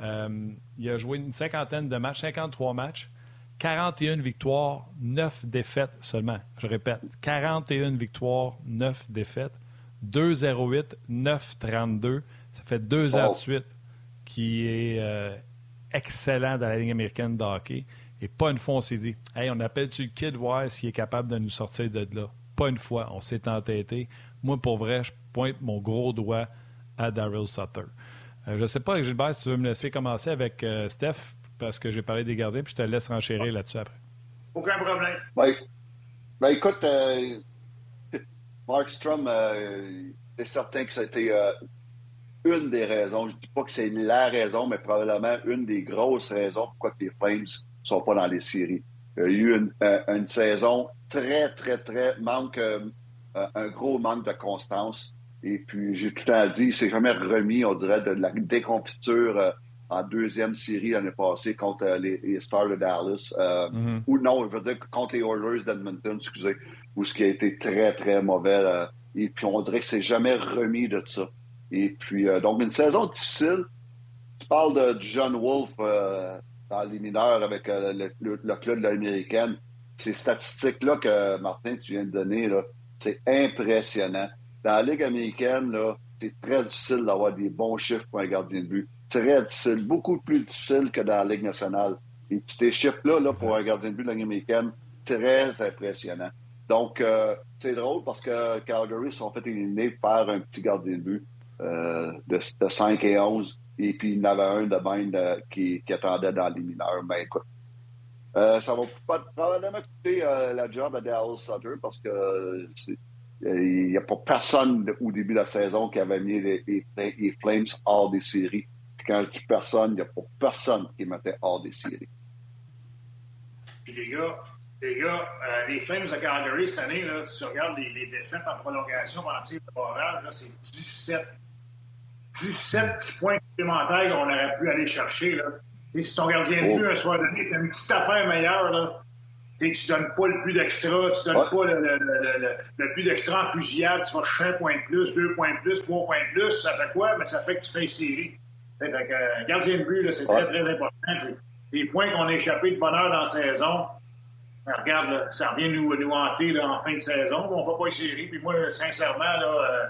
Euh, il a joué une cinquantaine de matchs, 53 matchs, 41 victoires, 9 défaites seulement. Je répète, 41 victoires, 9 défaites, 2-0-8, 9-32. Ça fait deux ans de suite qui est euh, excellent dans la Ligue américaine de hockey. Et pas une fois, on s'est dit, hey, on appelle-tu le kid voir s'il est capable de nous sortir de là? Pas une fois, on s'est entêté. Moi, pour vrai, je pointe mon gros doigt à Daryl Sutter. Euh, je ne sais pas, Gilbert, si tu veux me laisser commencer avec euh, Steph, parce que j'ai parlé des gardiens, puis je te laisse renchérir là-dessus après. Aucun problème. Ben, ben écoute, euh, Mark Strom, c'est certain que ça a été une des raisons. Je ne dis pas que c'est la raison, mais probablement une des grosses raisons pourquoi les Flames sont pas dans les séries. Il y a eu une, euh, saison très, très, très manque, euh, euh, un gros manque de constance. Et puis, j'ai tout le temps dit, il s'est jamais remis, on dirait, de la décompiture en deuxième série l'année passée contre les, Stars de Dallas. Mm-hmm. Ou non, je veux dire contre les Oilers d'Edmonton, excusez, où ce qui a été très, très mauvais. et puis, on dirait que c'est jamais remis de ça. Et puis, donc, une saison difficile. Tu parles de, du John Wolf dans les mineurs avec euh, le, club de l'américaine. Ces statistiques-là que Martin, tu viens de donner, c'est impressionnant. Dans la Ligue américaine, c'est très difficile d'avoir des bons chiffres pour un gardien de but. Très difficile, beaucoup plus difficile que dans la Ligue nationale. Et puis ces chiffres-là, là, pour un gardien de but de la Ligue américaine, très impressionnant. Donc, euh, c'est drôle parce que Calgary se sont fait éliminer par un petit gardien de but euh, de, de, 5 et 11. Et puis, il y en avait un de même qui, qui, attendait dans les mineurs. Mais écoute, euh, ça va pas, probablement coûter euh, la job à Dallas Sutter parce que il n'y a pas personne au début de la saison qui avait mis les, les, les Flames hors des séries. Quand je dis personne, il n'y a pas personne qui mettait hors des séries. Puis les gars, les gars, euh, les Flames de Calgary cette année, là, si tu regardes les, les défaites en prolongation pendant le barrage, c'est 17, 17 points supplémentaires qu'on aurait pu aller chercher. Là. Et si ton gardien de but, un soir donné, t'as une petite affaire meilleure, là, tu ne donnes pas le plus d'extra, tu ne donnes pas le, le, le, le plus d'extra en fusillade, tu vas chercher un point de plus, deux points de plus, trois points de plus, ça fait quoi? Mais ça fait que tu fais une série. Fait que, euh, gardien de but, c'est très, très important. Les points qu'on a échappés de bonheur dans la saison, ben, regarde, là, ça revient nous, nous hanter là, en fin de saison. On ne va pas série. Puis moi, sincèrement, là, euh,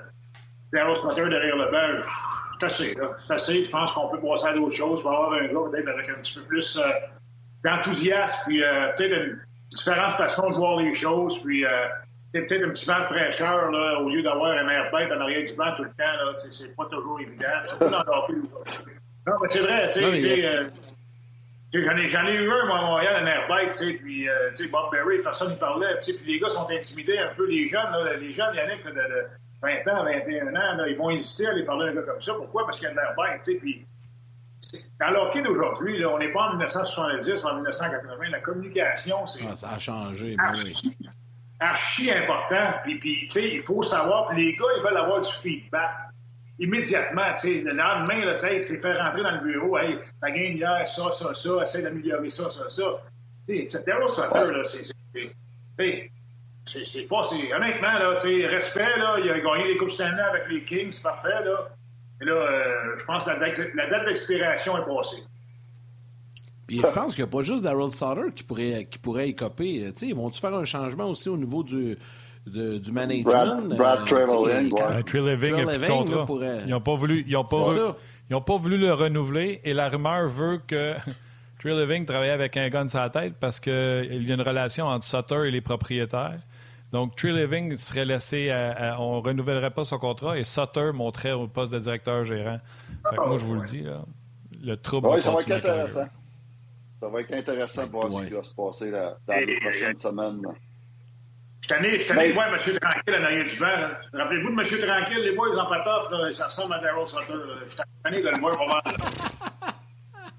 Daryl Smutter derrière le banc, c'est assez. C'est assez. Je pense qu'on peut passer à d'autres choses. pour avoir un gars peut-être avec un petit peu plus euh, d'enthousiasme, puis euh, peut-être une différente façon de voir les choses, puis euh, peut-être un petit vent de fraîcheur là, au lieu d'avoir un air bête en arrière du banc tout le temps. Là, c'est pas toujours évident. Surtout dans le Non, mais c'est vrai. tu sais, J'en ai, j'en ai eu un, moi, à Montréal, un airbike, tu sais, puis, euh, tu sais, Bob Berry, personne ne parlait, tu sais, puis les gars sont intimidés un peu, les jeunes, là, les jeunes, Yannick, de, de 20 ans, 21 ans, là, ils vont hésiter à aller parler à un gars comme ça. Pourquoi? Parce qu'il y a de l'airbike, tu sais, puis dans l'hockey d'aujourd'hui, on n'est pas en 1970 ou en 1980, la communication, c'est... Ah, ça a changé, archi, archi important, puis, puis tu sais, il faut savoir, les gars, ils veulent avoir du feedback immédiatement, tu sais, le lendemain, là, tu sais, te faire rentrer dans le bureau, hey, ta game hier, ça, ça, ça, essaie d'améliorer ça, ça, ça. Tu sais, Daryl Sutter, là, c'est. C'est pas. Honnêtement, là, tu sais, respect, là, il a gagné des Coupes Stanley avec les Kings, c'est parfait, là. Et là, euh, je pense que la date, la date d'expiration est passée. Puis je pense qu'il n'y a pas juste Daryl Sutter qui pourrait, qui pourrait écoper. Tu sais, ils vont-tu faire un changement aussi au niveau du, de, du management? Brad, Brad euh, Treliving. Ouais. Treliving pour, Ils n'ont pas voulu. Ils ont pas, ils ont pas voulu le renouveler et la rumeur veut que Treliving travaillait avec un gun sur la tête parce qu'il y a une relation entre Sutter et les propriétaires. Donc, Treliving serait laissé, à, on ne renouvellerait pas son contrat et Sutter monterait au poste de directeur gérant. Fait que moi, je vous le dis, là, le trouble. Oui, ça va être intéressant. Ça va être intéressant de voir ce qui va se passer là, dans les prochaines semaines. Je suis allé voir M. Tranquille en arrière du banc. Rappelez-vous de M. Tranquille, les boys en patoff, là, ça ressemble à Daryl Sutter. Je allé de le voir mal.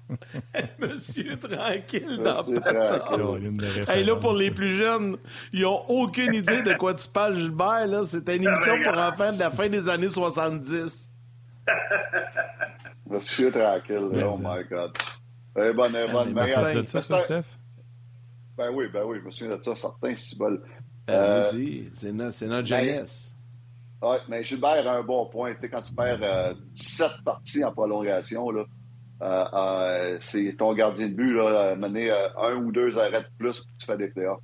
Monsieur Tranquille dans Patoff. Hey, là, pour les plus jeunes, ils n'ont aucune idée de quoi tu parles, Gilbert. Là. C'était une émission pour enfants de la fin des années 70. Monsieur Tranquille, oh my God. Eh bonne, eh bonne. Mais, ça, Steph? Ben oui, ben oui, je me souviens de ça, certains, c'est bon. Euh, c'est notre, notre jeunesse. Oui, mais Gilbert a un bon point. Tu sais, quand tu perds euh, 17 parties en prolongation, là, euh, euh c'est ton gardien de but, là, mener euh, un ou deux arrêts de plus, tu fais des playoffs.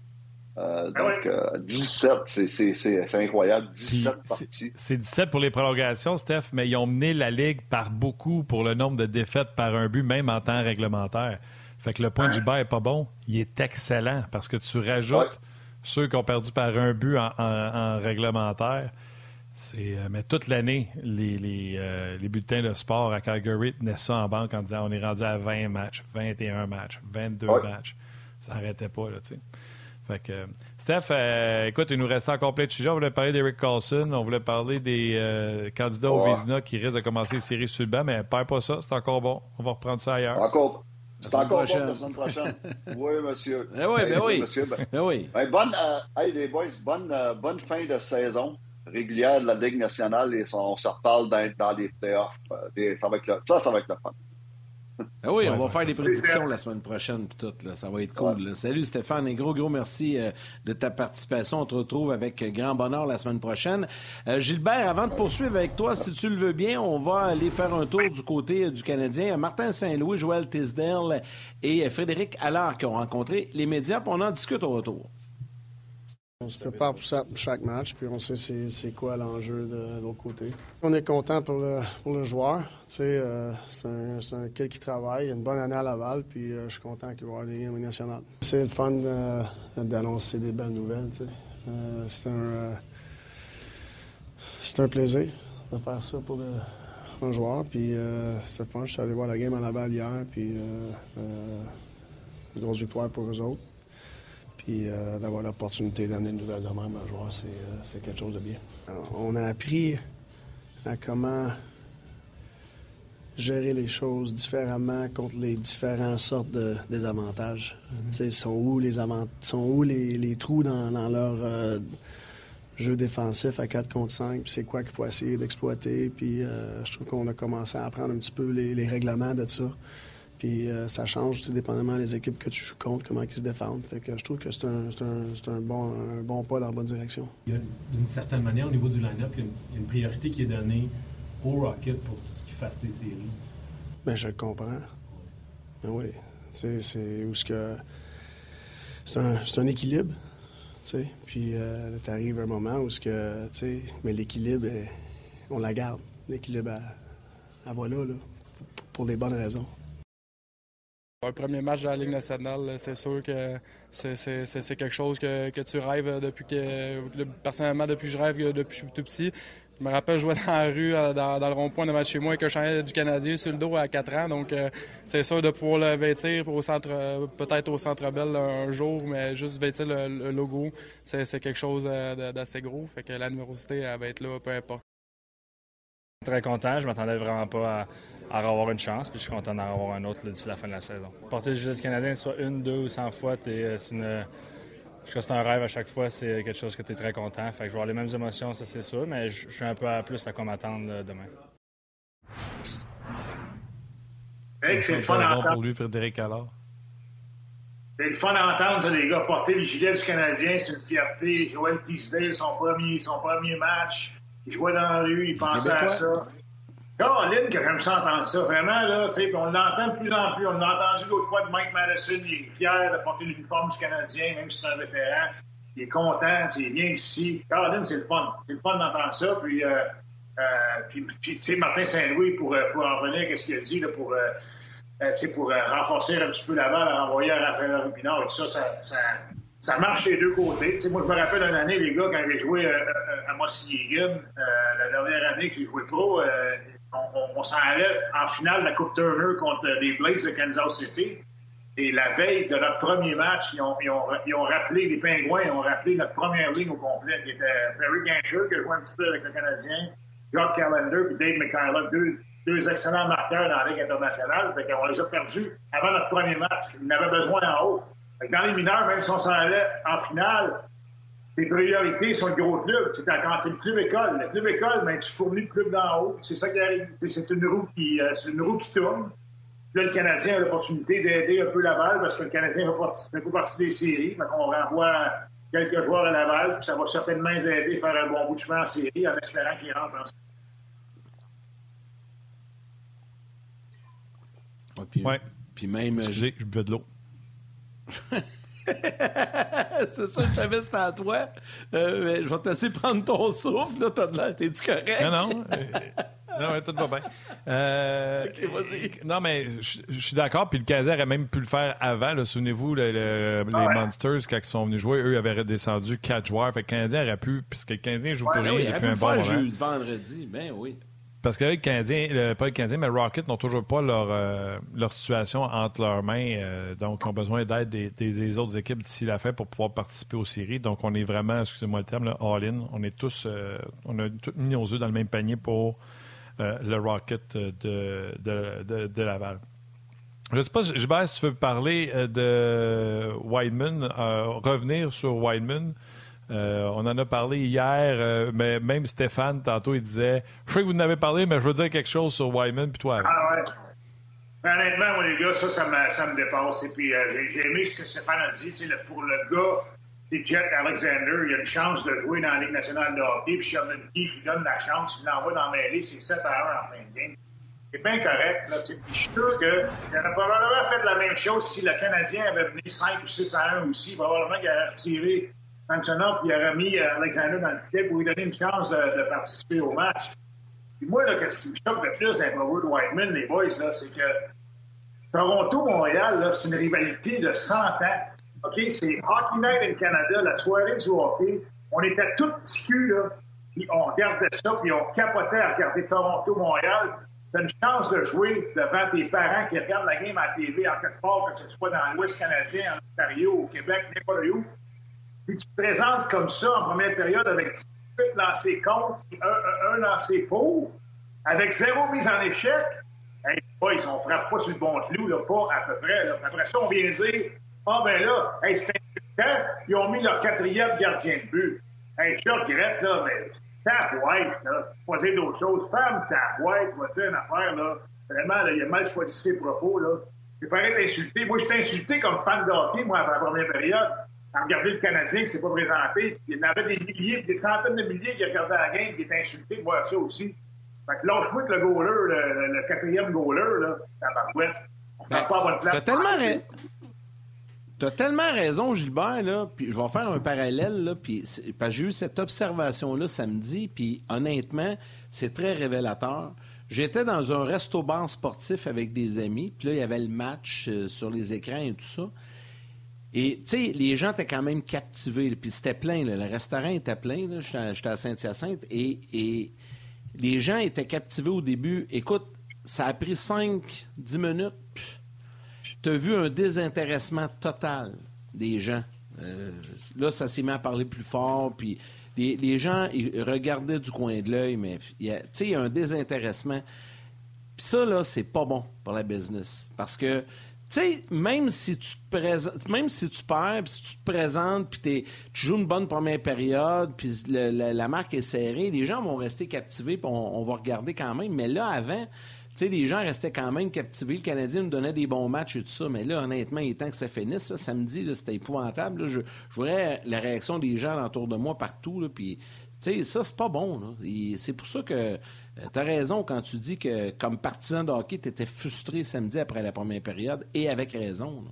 Euh, ah donc, 17, c'est incroyable. 17 parties. C'est 17 pour les prolongations, Steph, mais ils ont mené la Ligue par beaucoup pour le nombre de défaites par un but, même en temps réglementaire. Fait que le point de Gilbert n'est pas bon. Il est excellent parce que tu rajoutes ceux qui ont perdu par un but en, réglementaire. C'est, euh, mais toute l'année, les, les, euh, les, bulletins de sport à Calgary tenaient ça en banque en disant on est rendu à 20 matchs, 21 matchs, 22 matchs. Ça n'arrêtait pas, là, tu sais. Fait que, Steph, euh, écoute, il nous restait encore plein de sujets. On voulait parler d'Eric Carlson, on voulait parler des candidats au Vizina qui risquent de commencer une série sur le banc, mais perds pas ça, c'est encore bon. On va reprendre ça ailleurs. Encore. C'est encore bon la semaine prochaine. oui, monsieur. Eh oui, ben oui. Monsieur, ben, ben oui. Ben, bonne, euh, hey, les boys, bonne, euh, bonne fin de saison régulière de la Ligue nationale et on se reparle dans, dans les playoffs. Euh, ça, va être le, ça, ça va être le fun. Ah oui, on va faire des prédictions la semaine prochaine. Tout, là. Ça va être cool. Salut Stéphane et gros, gros merci euh, de ta participation. On te retrouve avec grand bonheur la semaine prochaine. Euh, Gilbert, avant de poursuivre avec toi, si tu le veux bien, on va aller faire un tour du côté euh, du Canadien. Martin Saint-Louis, Joël Tisdale et Frédéric Allard qui ont rencontré les médias. on en discute au retour. On se prépare pour ça chaque match, puis on sait c'est quoi l'enjeu de, l'autre côté. On est content pour le, pour le joueur. Euh, c'est un, un kid qui travaille, il a une bonne année à Laval, puis euh, je suis content qu'il va avoir des games nationales. C'est le fun d'annoncer des belles nouvelles. c'est un, c'est un plaisir de faire ça pour un joueur. Puis c'est fun. Je suis allé voir la game à Laval hier. Puis une grosse victoire pour eux autres. Puis d'avoir l'opportunité d'amener une nouvelle de même à un joueur, c'est quelque chose de bien. on a appris à comment gérer les choses différemment contre les différentes sortes de désavantages. Mm Sont où les sont où les, trous dans, leur euh, jeu défensif à 4 contre 5, puis c'est quoi qu'il faut essayer d'exploiter. Puis euh, je trouve qu'on a commencé à apprendre un petit peu les, règlements de ça. Puis euh, ça change tout dépendamment des équipes que tu joues contre, comment ils se défendent. Fait que je trouve que c'est un, bon, bon pas dans la bonne direction. Il y a d'une certaine manière, au niveau du line-up, il y a une priorité qui est donnée au Rocket pour fasse les séries. Ben, je le comprends. Ben oui. C'est où ce que. C'est un, équilibre. sais. Puis euh, tu arrives un moment où ce que. mais l'équilibre, on la garde. L'équilibre, à, voilà, là, pour, des bonnes raisons. Le premier match de la Ligue nationale, c'est sûr que c'est quelque chose que, tu rêves depuis que. Personnellement, depuis que je rêve, depuis que je suis tout petit. Je me rappelle jouer dans la rue, euh, dans, le rond-point devant chez moi avec un chandail du Canadien sur le dos à 4 ans. Donc, euh, c'est sûr de pouvoir le vêtir au centre, euh, peut-être au Centre Bell un jour, mais juste vêtir le, logo, c'est quelque chose d'assez gros. Fait que la numérosité, elle va être là, peu importe. Très content. Je m'attendais vraiment pas à, avoir une chance, puis je suis content d'en avoir un autre d'ici la fin de la saison. Porter le gilet du Canadien, soit une, deux ou cent fois, c'est une je c'est un rêve à chaque fois, c'est quelque chose que tu es très content. Fait que je vais avoir les mêmes émotions, ça c'est sûr, mais je, suis un peu à plus à quoi m'attendre demain. c'est le fun d'entendre. pour lui, Frédéric alors. C'est le fun d'entendre, les gars, porter le gilet du Canadien, c'est une fierté. Joël Tisdale, son premier, son premier match, il jouait dans la rue, il pensait à ça. Caroline, que j'aime ça entendre ça, vraiment, là, tu sais, on l'entend de plus en plus. On l'a entendu l'autre fois de Mike Madison, il est fier de porter l'uniforme du Canadien, même si c'est un vétéran. Il est content, il vient ici. Caroline, c'est le fun. C'est le fun d'entendre ça. Puis, euh, euh, puis, tu sais, Martin Saint-Louis, pour, euh, pour en revenir qu'est-ce qu'il a dit, là, pour, euh, pour renforcer un petit peu la balle, renvoyer à Raphaël Rupinard et tout ça, ça, ça, ça marche des deux côtés. moi, je me rappelle une année, les gars, quand j'ai joué à Muskegon, la dernière année que j'ai joué pro, on, s'en allait en finale de la Coupe Turner contre les Blades de Kansas City. Et la veille de notre premier match, ils ont, rappelé, les Pingouins, ils ont rappelé notre première ligne au complet, qui était Perry Gansher, qui a joué un petit peu avec le Canadien, Jock Callender et Dave McKillop, deux, excellents marqueurs dans la Ligue internationale. Fait on les a perdus avant notre premier match. Ils en avaient besoin en haut. Dans les mineurs, même si on s'en allait en finale, tes priorités sont le gros club. C'est quand tu le club école. Le club école, ben, tu fournis le club d'en haut. C'est ça qui arrive. C'est une roue qui, euh, c'est une roue qui tourne. Là, le Canadien a l'opportunité d'aider un peu Laval parce que le Canadien fait pas partie des séries. Donc, on renvoie quelques joueurs à Laval. Puis ça va certainement les aider à faire un bon bout de chemin en série en espérant qu'ils rentrent en série. puis, ouais. puis même. Excusez, je de l'eau. c'est ça, je savais c'était à toi. Euh, mais je vais te laisser prendre ton souffle. Là, t'es-tu correct? Non, non. Euh, non, tout va bien. Euh, OK, vas-y. Non, mais je suis d'accord. Puis le Canadien aurait même pu le faire avant. Souvenez-vous, les Monsters, quand ils sont venus jouer, eux avaient redescendu quatre joueurs. Fait que le Canadien aurait pu, puisque le Canadien joue pour rien, il, il a pu un bon jeudi, vendredi. Ben oui. Parce que les Canadiens, pas les Canadiens, mais Rocket n'ont toujours pas leur, euh, leur situation entre leurs mains. Euh, donc, ils ont besoin d'aide des, autres équipes d'ici la fin pour pouvoir participer aux séries. Donc, on est vraiment, excusez-moi le terme, all-in. On est tous, euh, on a tous mis nos œufs dans le même panier pour le Rocket de, de, de, Laval. Je ne sais pas, Gilbert, si tu veux parler de Wideman, revenir sur Wideman. Euh, on en a parlé hier, euh, mais même Stéphane, tantôt, il disait Je sais que vous en avez parlé, mais je veux dire quelque chose sur Wyman, puis toi. Ah ouais. Honnêtement, moi, les gars, ça, ça me, dépasse. Et puis, euh, j'ai aimé ce que Stéphane a dit. Pour le gars, Jack Alexander, il a une chance de jouer dans la Ligue nationale de hockey, puis Sheldon Keefe lui donne la chance, il l'envoie dans mêlée, c'est 7 à 1 en fin de game. C'est bien correct. Là, je suis sûr qu'il aurait probablement fait la même chose si le Canadien avait venu 5 ou 6 à 1 aussi. Probablement qu'il aurait retiré Puis il aurait mis euh, Alexander dans le filet pour lui donner une chance de, participer au match. Puis moi, là, qu'est-ce qui me choque le plus dans Robert Whiteman, les boys, là, c'est que Toronto-Montréal, c'est une rivalité de 100 ans. OK, c'est Hockey Night in Canada, la soirée du hockey. On était tout petits cul, là. Puis on regardait ça, puis on capotait à regarder Toronto-Montréal. T'as une chance de jouer devant tes parents qui regardent la game à la TV en quelque part, que ce soit dans l'Ouest canadien, en Ontario, au Québec, n'importe où. Puis tu te présentes comme ça en première période avec 18 lancers contre, un, un, lancé pour, avec zéro mise en échec. Hey, boys, on frappe pas sur le bon clou, là, pas à peu près. Là. Après ça, on vient dire Ah, ben là, hey, c'est insultant, ils ont mis leur quatrième gardien de but. Hey, je regrette, là, mais ta boîte, là, pas dire d'autres choses. Femme ta boîte, dire une affaire, là. Vraiment, là, il a mal choisi ses propos, là. C'est pareil d'insulter. Moi, je suis insulté comme fan de hockey, moi, avant la première période à regarder le Canadien qui s'est pas présenté. Il y en avait des milliers, des centaines de milliers qui regardaient la game, qui étaient insultés de voir ça aussi. Fait que lâche-moi que le goaler, le, le, quatrième goaler, là, barouette. On ben, pas à bonne place. T'as tellement, T'as tellement raison, Gilbert, là, puis je vais faire un parallèle, là, puis parce que j'ai eu cette observation-là samedi, puis honnêtement, c'est très révélateur. J'étais dans un resto-bar sportif avec des amis, puis là, il y avait le match euh, sur les écrans et tout ça. Et, tu sais, les gens étaient quand même captivés. Puis c'était plein, le restaurant était plein. J'étais à Saint-Hyacinthe. Et, les gens étaient captivés au début. Écoute, ça a pris 5-10 minutes. Tu as vu un désintéressement total des gens. Euh, là, ça s'est mis à parler plus fort. Puis les, gens ils regardaient du coin de l'œil. Mais, tu sais, il y a un désintéressement. Puis ça, là, c'est pas bon pour la business. Parce que tu sais, même si tu te présentes, même si tu perds, puis si tu te présentes, puis tu joues une bonne première période, puis la marque est serrée, les gens vont rester captivés, puis on, va regarder quand même. Mais là, avant, tu sais, les gens restaient quand même captivés. Le Canadien nous donnait des bons matchs et tout ça. Mais là, honnêtement, il est temps que ça finisse. Ça, samedi, c'était épouvantable. Je, je la réaction des gens autour de moi partout. Là, puis, tu sais, ça, c'est pas bon. C'est pour ça que euh, tu as raison quand tu dis que, comme partisan de hockey, tu étais frustré samedi après la première période, et avec raison.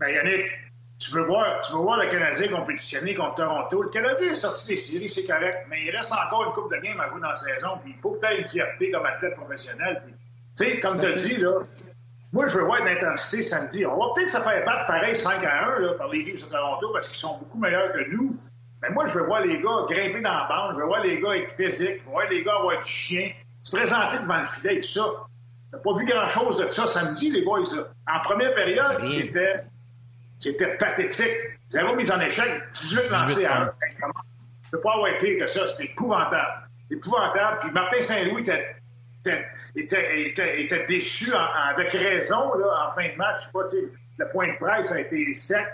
Bien, Yannick, tu veux, voir, tu veux voir le Canadien compétitionner contre Toronto. Le Canadien est sorti des séries, c'est correct, mais il reste encore une coupe de game à vous dans la saison, puis il faut que tu aies une fierté comme athlète professionnel. Tu sais, comme tu as dit, là, moi, je veux voir une intensité samedi. On va peut-être se faire battre pareil 5 à 1 là, par les Leafs de Toronto parce qu'ils sont beaucoup meilleurs que nous. Mais moi, je veux voir les gars grimper dans la bande, je veux voir les gars être physiques, je veux voir les gars avoir du chien, se présenter devant le filet et tout ça. T'as pas vu grand-chose de ça samedi, les boys. Là. En première période, c'était, c'était pathétique. Zéro mise en échec, 18 lancés à 1. Je peux pas avoir pire que ça, c'était épouvantable. Épouvantable. Puis Martin Saint-Louis était, était, était, était déçu avec raison là, en fin de match. Je sais pas, le point de presse a été sec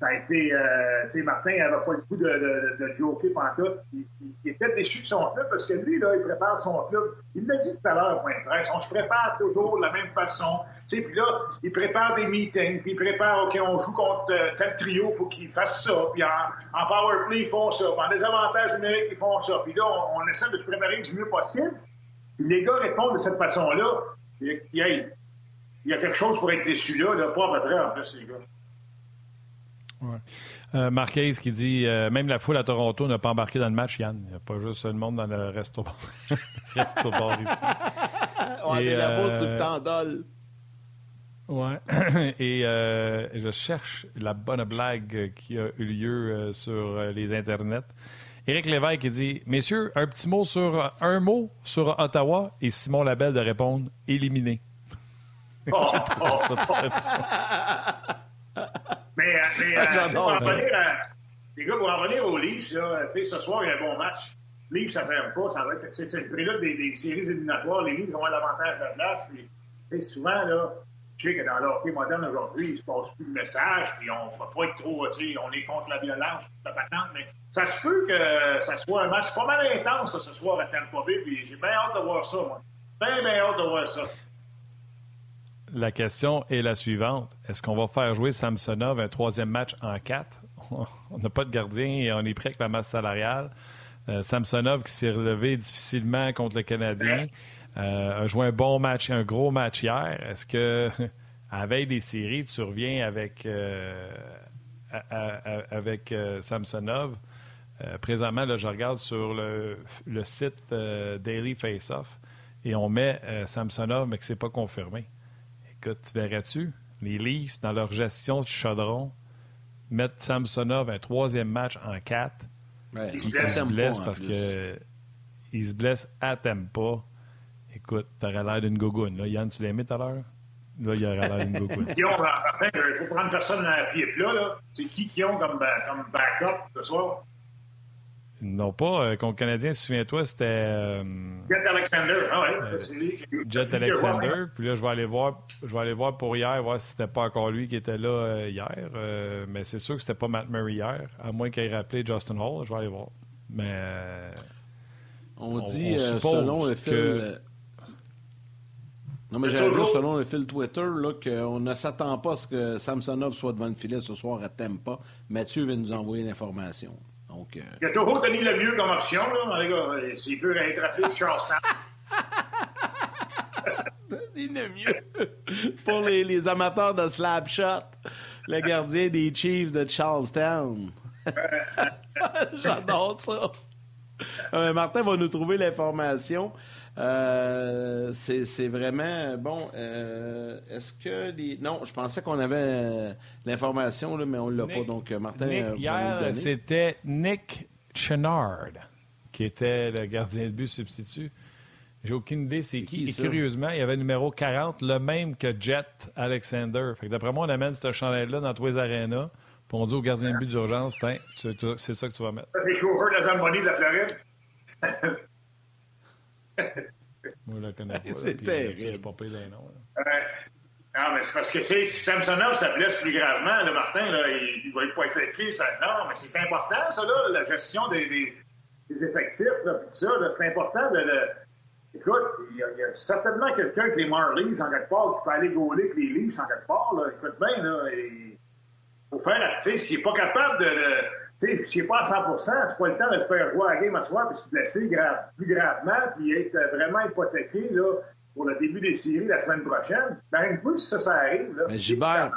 ça a été, euh, tu sais, Martin n'avait pas le goût de, de, de, joker pendant tout. Il, il, était déçu de son club parce que lui, là, il prépare son club. Il l'a dit tout à l'heure point. On se prépare toujours de la même façon. Tu sais, puis là, il prépare des meetings, puis il prépare, OK, on joue contre euh, tel trio, il faut qu'ils fassent ça. Puis en, en power play, ils font ça. En désavantage numérique, ils font ça. Puis là, on, essaie de se préparer du mieux possible. Puis les gars répondent de cette façon-là. Il, y a quelque chose pour être déçu là, là pas à peu près, en plus, les gars. Ouais. Euh, Marquez qui dit euh, même la foule à Toronto n'a pas embarqué dans le match, Yann. Il n'y a pas juste le monde dans le resto, resto bar ici. On a la bourse tout le temps dol. Ouais. Et euh, je cherche la bonne blague qui a eu lieu euh, sur les internets. Éric Lévesque qui dit Messieurs, un petit mot sur un mot sur Ottawa et Simon Labelle de répondre éliminé. Oh, oh, Mais, euh, mais euh, pour revenir les gars, pour en revenir aux Leafs, là, ce soir, il y a un bon match. Leafs, ça ne ferme pas. Ça va être, c'est le prélude des, des, séries éliminatoires. Les Leafs ont l'avantage de la place. Puis, souvent, là, je sais que dans l'hockey moderne aujourd'hui, il ne se passe plus de message, puis on ne va pas être trop, on est contre la violence, la patente, mais ça se peut que ça soit un match pas mal intense ce soir à Tampa Bay, puis j'ai bien hâte de voir ça, moi. Bien, bien hâte de voir ça. La question est la suivante. Est-ce qu'on va faire jouer Samsonov un troisième match en quatre? On n'a pas de gardien et on est prêt avec la masse salariale. Euh, Samsonov qui s'est relevé difficilement contre le Canadien euh, a joué un bon match, un gros match hier. Est-ce que, à veille des séries, tu reviens avec, euh, Samsonov? présentement, là, je regarde sur le, le site Daily Face-Off et on met Samsonov, mais que ce n'est pas confirmé. Écoute, tu verrais-tu? Les Leafs, dans leur gestion de chaudron, mettre Samsonov un troisième match en quatre? Ouais, il, il se t'aime blesse pas, en parce plus. que il se blesse à Tempa. Écoute, t'aurais l'air d'une gogoune. Là. Yann, tu l'as aimé tout à l'heure? Là, il aurait l'air d'une enfin, il faut prendre personne à pied plat, là. C'est qui qui ont comme, comme backup ce soir? Non pas. euh, contre Canadien, souviens-toi, c'était euh, Jet Alexander. Ah ouais, Jet Alexander. Puis là, je vais aller voir, je vais aller voir pour hier, voir si c'était pas encore lui qui était là euh, hier. Euh, mais c'est sûr que c'était pas Matt Murray hier, à moins qu'il ait rappelé Justin Hall. Je vais aller voir. Mais euh, On, On- dit, on euh, selon le fil. que- Non, mais j'allais dire, selon le fil Twitter, là, qu'on ne s'attend pas à ce que Samsonov soit devant le filet ce soir à Tempa. Mathieu vient nous envoyer l'information. Donc, euh, Il a toujours donné le mieux comme option, là, les gars. S'il peut rattraper Charlestown. il le mieux. Pour les, les amateurs de slap shot, le gardien des Chiefs de Charlestown. J'adore ça. Euh, Martin va nous trouver l'information. Euh, c'est vraiment bon. euh, Est-ce que les. Non, je pensais qu'on avait euh, l'information, là, mais on ne l'a pas. Nick- Donc, Martin hier, c'était Nick Chenard qui était le gardien de but substitut. J'ai aucune idée c'est qui. qui, Et curieusement, il y avait le numéro 40, le même que Jet Alexander. Fait que d'après moi, on amène cette chandelle-là dans tous les arénas. Puis on dit au gardien de but d'urgence, Tiens, tu- tu- c'est ça que tu vas mettre. Les chauffeurs de la Zamboni de la Floride. Moi, je le connais pas. C'est euh, terrible. Pas payé les noms. Ouais. Non, mais c'est parce que c'est Samsonov, ça blesse plus gravement. Le Martin, là, il, il va pas être clé. Ça... Non, mais c'est important, ça, là, la gestion des, des, des effectifs, là, puis tout ça. C'est important de. de- Écoute, il y, a, il y a certainement quelqu'un avec les Marlies en quelque part qui peut aller gauler avec les Leafs en quelque part. Là. Écoute bien, là. Il faut faire. Tu sais, s'il n'est pas capable de. Sais, n'est pas à 100% c'est pas le temps de le faire jouer à la game à soir puis se blesser grave, plus gravement puis être vraiment hypothéqué là, pour le début des séries la semaine prochaine. Ben, peu si ça, ça arrive. Là. Mais Gilbert,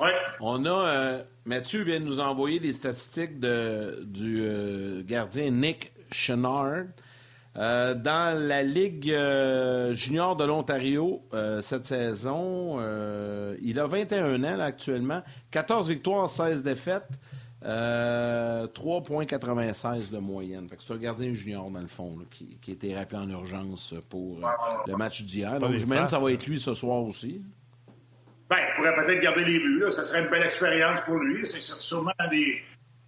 Ouais. on a. euh, Mathieu vient de nous envoyer les statistiques de, du euh, gardien Nick Chenard. Euh, dans la Ligue euh, junior de l'Ontario, euh, cette saison, il a 21 ans là, actuellement. 14 victoires, 16 défaites. Euh, 3,96 de moyenne. Fait que C'est un gardien junior, dans le fond, là, qui, qui a été rappelé en urgence pour euh, le match d'hier. Donc, j'imagine que ça va être lui ce soir aussi. Ben, il pourrait peut-être garder les buts. Là. Ce serait une belle expérience pour lui. C'est sûrement un des,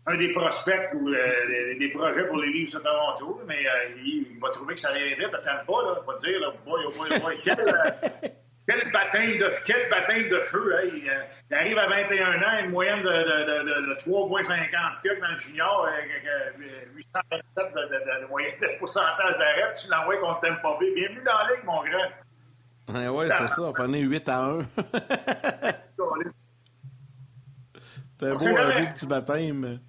un des prospects ou euh, des, projets pour les Leafs de Toronto. Mais euh, il, il va trouver que ça vient vite. Attends pas, là. Il va dire, là, boy, oh boy, oh boy, quel, euh, quel, baptême de, quel baptême de feu. Il, euh, il arrive à 21 ans, une moyenne de, de, de, de, de 3,50 cucs dans le junior, euh, euh, 827 de, moyenne de pourcentage d'arrêt. Tu l'envoies contre Tampa Bay. Bienvenue dans la ligue, mon grand. Ouais, ouais, c'est ça. On finit 8 à 1. C'était On beau, un beau petit baptême.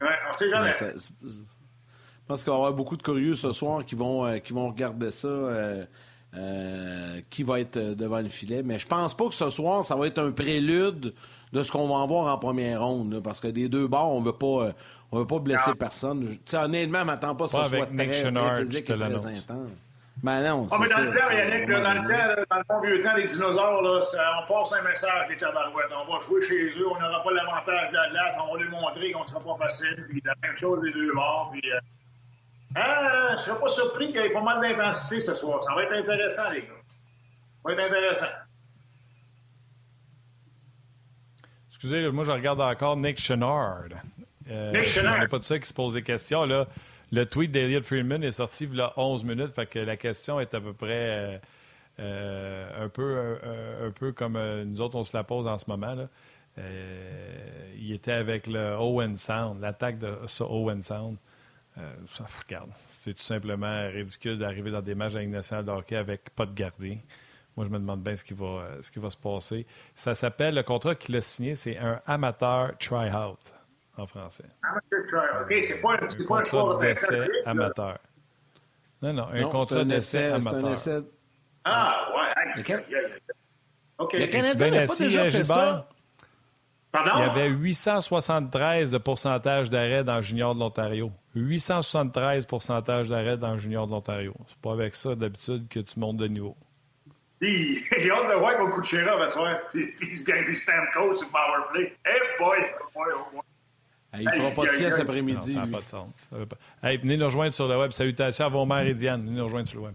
Ouais, on sait jamais. Ça- Je pense qu'il va y avoir beaucoup de curieux ce soir qui vont, euh, qui vont regarder ça. Euh, qui va être euh, devant le filet. Mais je pense pas que ce soir, ça va être un prélude de ce qu'on va en voir en première ronde. là, parce que des deux bords, on veut pas, euh, on veut pas blesser personne. Je- tu sais, honnêtement, je m'attends pas que Pas ce soit Nick très, Chenard, très physique et très intense. Ben non, c'est mais dans ça. le temps, Yannick, dans le temps, dans le bon vieux temps des dinosaures, là, ça- on passe un message des tabarouettes. On va jouer chez eux, on n'aura pas l'avantage de la glace, on va lui montrer qu'on ne sera pas facile, puis la même chose des deux. Puis, euh, ah, je ne serais pas surpris qu'il y ait pas mal d'intensité ce soir. Ça va être intéressant, les gars. Ça va être intéressant. Excusez, moi, je regarde encore Nick Chenard. Euh, Nick Chenard. Il n'y a pas de ça qui se pose des questions. Là. Le tweet d'Eliot Freeman est sorti il y a 11 minutes, fait que la question est à peu près euh, euh, un, peu, un peu comme nous autres, on se la pose en ce moment. Là. Il était avec le Owen Sound, l'attaque de ce Owen Sound. Euh, ça, regarde, c'est tout simplement ridicule d'arriver dans des matchs avec nationale de hockey avec pas de gardien. Moi, je me demande bien ce qui va, euh, ce qui va se passer. Ça s'appelle, le contrat qu'il a signé, c'est un amateur try-out en français. Amateur trial. OK, c'est pas, c'est Un pas un choix contrat de d'essai amateur. Non, non, un Non, contrat d'essai amateur. un essai. Ah, ouais. Le Can- aïe, aïe, aïe. OK. Le Canadien n'avait pas déjà fait Gilbert? ça? Pardon? Il y avait 873 de pourcentage d'arrêt dans le junior de l'Ontario. 873 pourcentage d'arrêt dans le junior de l'Ontario. C'est pas avec ça, d'habitude, que tu montes de niveau. Puis, J'ai hâte de voir qu'on Kuchera va soir. Puis, puis il se gagne du Stamkos sur le powerplay. Hey boy! Boy, oh boy. ne fera pas de sieste après-midi. Ça n'a pas de sens. Pas... Hey, venez nous rejoindre sur le web. Salutations à vos mères et Diane. Venez nous rejoindre sur le web.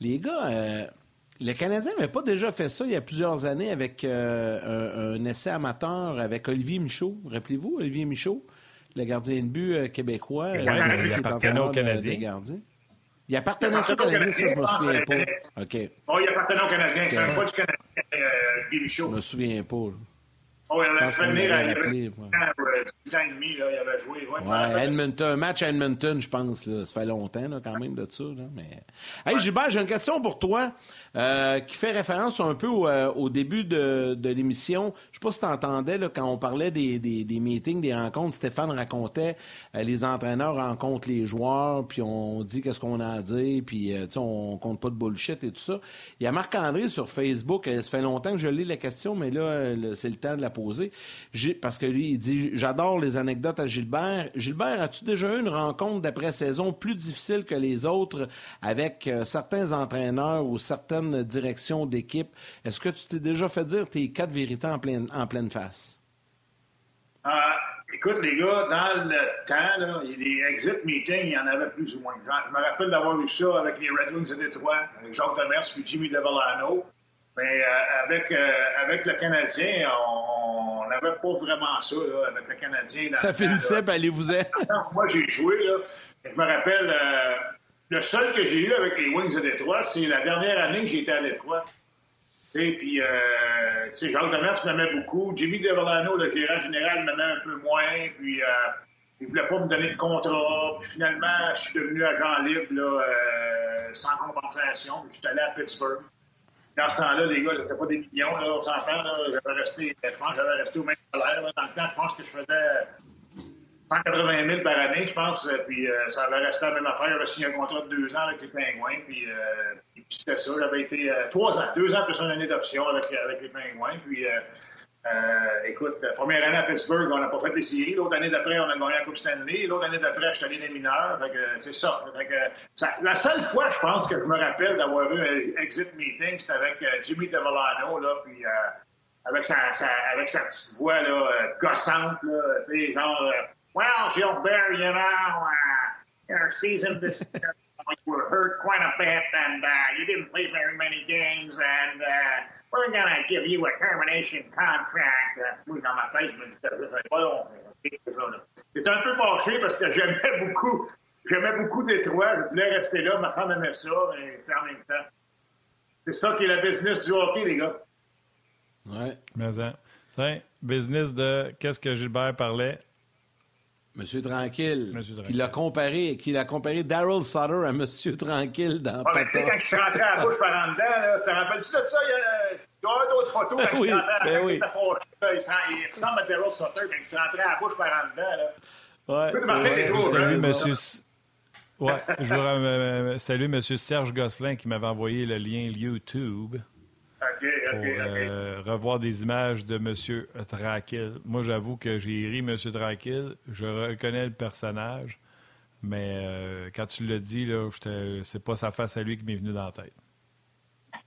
Les gars, euh, le Canadien n'avait pas déjà fait ça il y a plusieurs années avec euh, un, un, essai amateur avec Olivier Michaud. Rappelez-vous, Olivier Michaud, le gardien de but euh, québécois. Oui, euh, il appartenait au Canadien. Il appartenait au Canadien, ça, je me souviens pas. OK. Oh, il appartenait au Canadien. Fois du Canadien, Olivier Michaud. Je me souviens pas. Oh, il avait fait venir à rappelé, ouais. ans et demi, là, il avait joué. Ouais, ouais Edmonton, un match à Edmonton, je pense. Là. Ça fait longtemps là, quand même de ça. Là, mais... Hey, Gilbert, j'ai une question pour toi euh, qui fait référence un peu au, euh, début de, l'émission. Je sais pas si tu entendais quand on parlait des, meetings, des rencontres. Stéphane racontait euh, les entraîneurs rencontrent les joueurs, puis on dit qu'est-ce qu'on a à dire, puis euh, on compte pas de bullshit et tout ça. Il y a Marc-André sur Facebook. ça fait longtemps que je lis la question, mais là, c'est le temps de la poser. Parce que lui, il dit J'adore les anecdotes à Gilbert. Gilbert, as-tu déjà eu une rencontre d'après-saison plus difficile que les autres avec certains entraîneurs ou directions d'équipe? Est-ce que tu t'es déjà fait dire tes quatre vérités en pleine, en pleine face? Euh, écoute, les gars, dans le temps, là, les exit meetings, il y en avait plus ou moins. Je me rappelle d'avoir eu ça avec les Red Wings de Détroit, avec Jacques Demers puis Jimmy Devellano. Mais euh, avec, euh, avec le Canadien, on n'avait pas vraiment ça là, avec le Canadien. Ça finissait, ben allez-vous-en. Moi, j'ai joué. Là, je me rappelle, euh, le seul que j'ai eu avec les Wings de Détroit, c'est la dernière année que j'étais à Détroit. Puis, euh, Jacques Demers m'aimait beaucoup. Jimmy Devellano, le gérant général, m'aimait un peu moins. Puis, il ne voulait pas me donner de contrat. Puis, finalement, je suis devenu agent libre là, sans compensation. Je suis allé à Pittsburgh. Dans ce temps-là, les gars, c'était pas des millions, là, on s'entend. J'avais resté, je pense j'avais resté au même salaire. Dans le temps, je pense que je faisais 180 000 par année, je pense. Puis euh, ça avait resté la même affaire. J'avais signé un contrat de deux ans avec les Pingouins. Puis, euh, puis c'était ça. J'avais été euh, trois ans, deux ans plus une année d'option avec, avec les Pingouins. Puis euh, écoute, première année à Pittsburgh, on n'a pas fait les séries. L'autre année d'après, on a gagné la Coupe Stanley. L'autre année d'après, je suis allé des mineurs. C'est ça. La seule fois, je pense, que je me rappelle d'avoir eu un exit meeting, c'était avec euh, Jimmy Devellano, là, puis euh, avec, sa, sa, avec sa petite voix là, euh, gossante, là, genre, Well, Gilbert, you know, uh, our season this you were hurt quite a bit, and uh, you didn't play very many games, and uh, we're going to give you a termination contract. Uh, oui, dans ma tête, je me disais, J'étais un peu fâché parce que j'aimais beaucoup, j'aimais beaucoup Détroit. Je voulais rester là. Ma femme aimait ça, mais en même temps. C'est ça qui est la business du hockey, les gars. Ouais. Mais, hein, business de qu'est-ce que Gilbert parlait? Monsieur Tranquille, Monsieur Tranquille. Qui l'a comparé, qui l'a comparé Daryl Sutter à Monsieur Tranquille dans ah, Tu sais, quand il se rentrait à la bouche par en dedans, là, te rappelles-tu de ça? Il y a, il d'autres photos quand oui, il se rentrait à la bouche. Il, ressemble à Daryl Sutter quand il se rentrait à la bouche par en dedans. Là. Ouais, Salut, hein, monsieur. Ouais, je veux euh, saluer Monsieur Serge Gosselin qui m'avait envoyé le lien YouTube. Pour, euh, revoir des images de M. Tranquille. Moi, j'avoue que j'ai ri M. Tranquille. Je reconnais le personnage. Mais euh, quand tu l'as dit, là, c'est pas sa face à lui qui m'est venu dans la tête.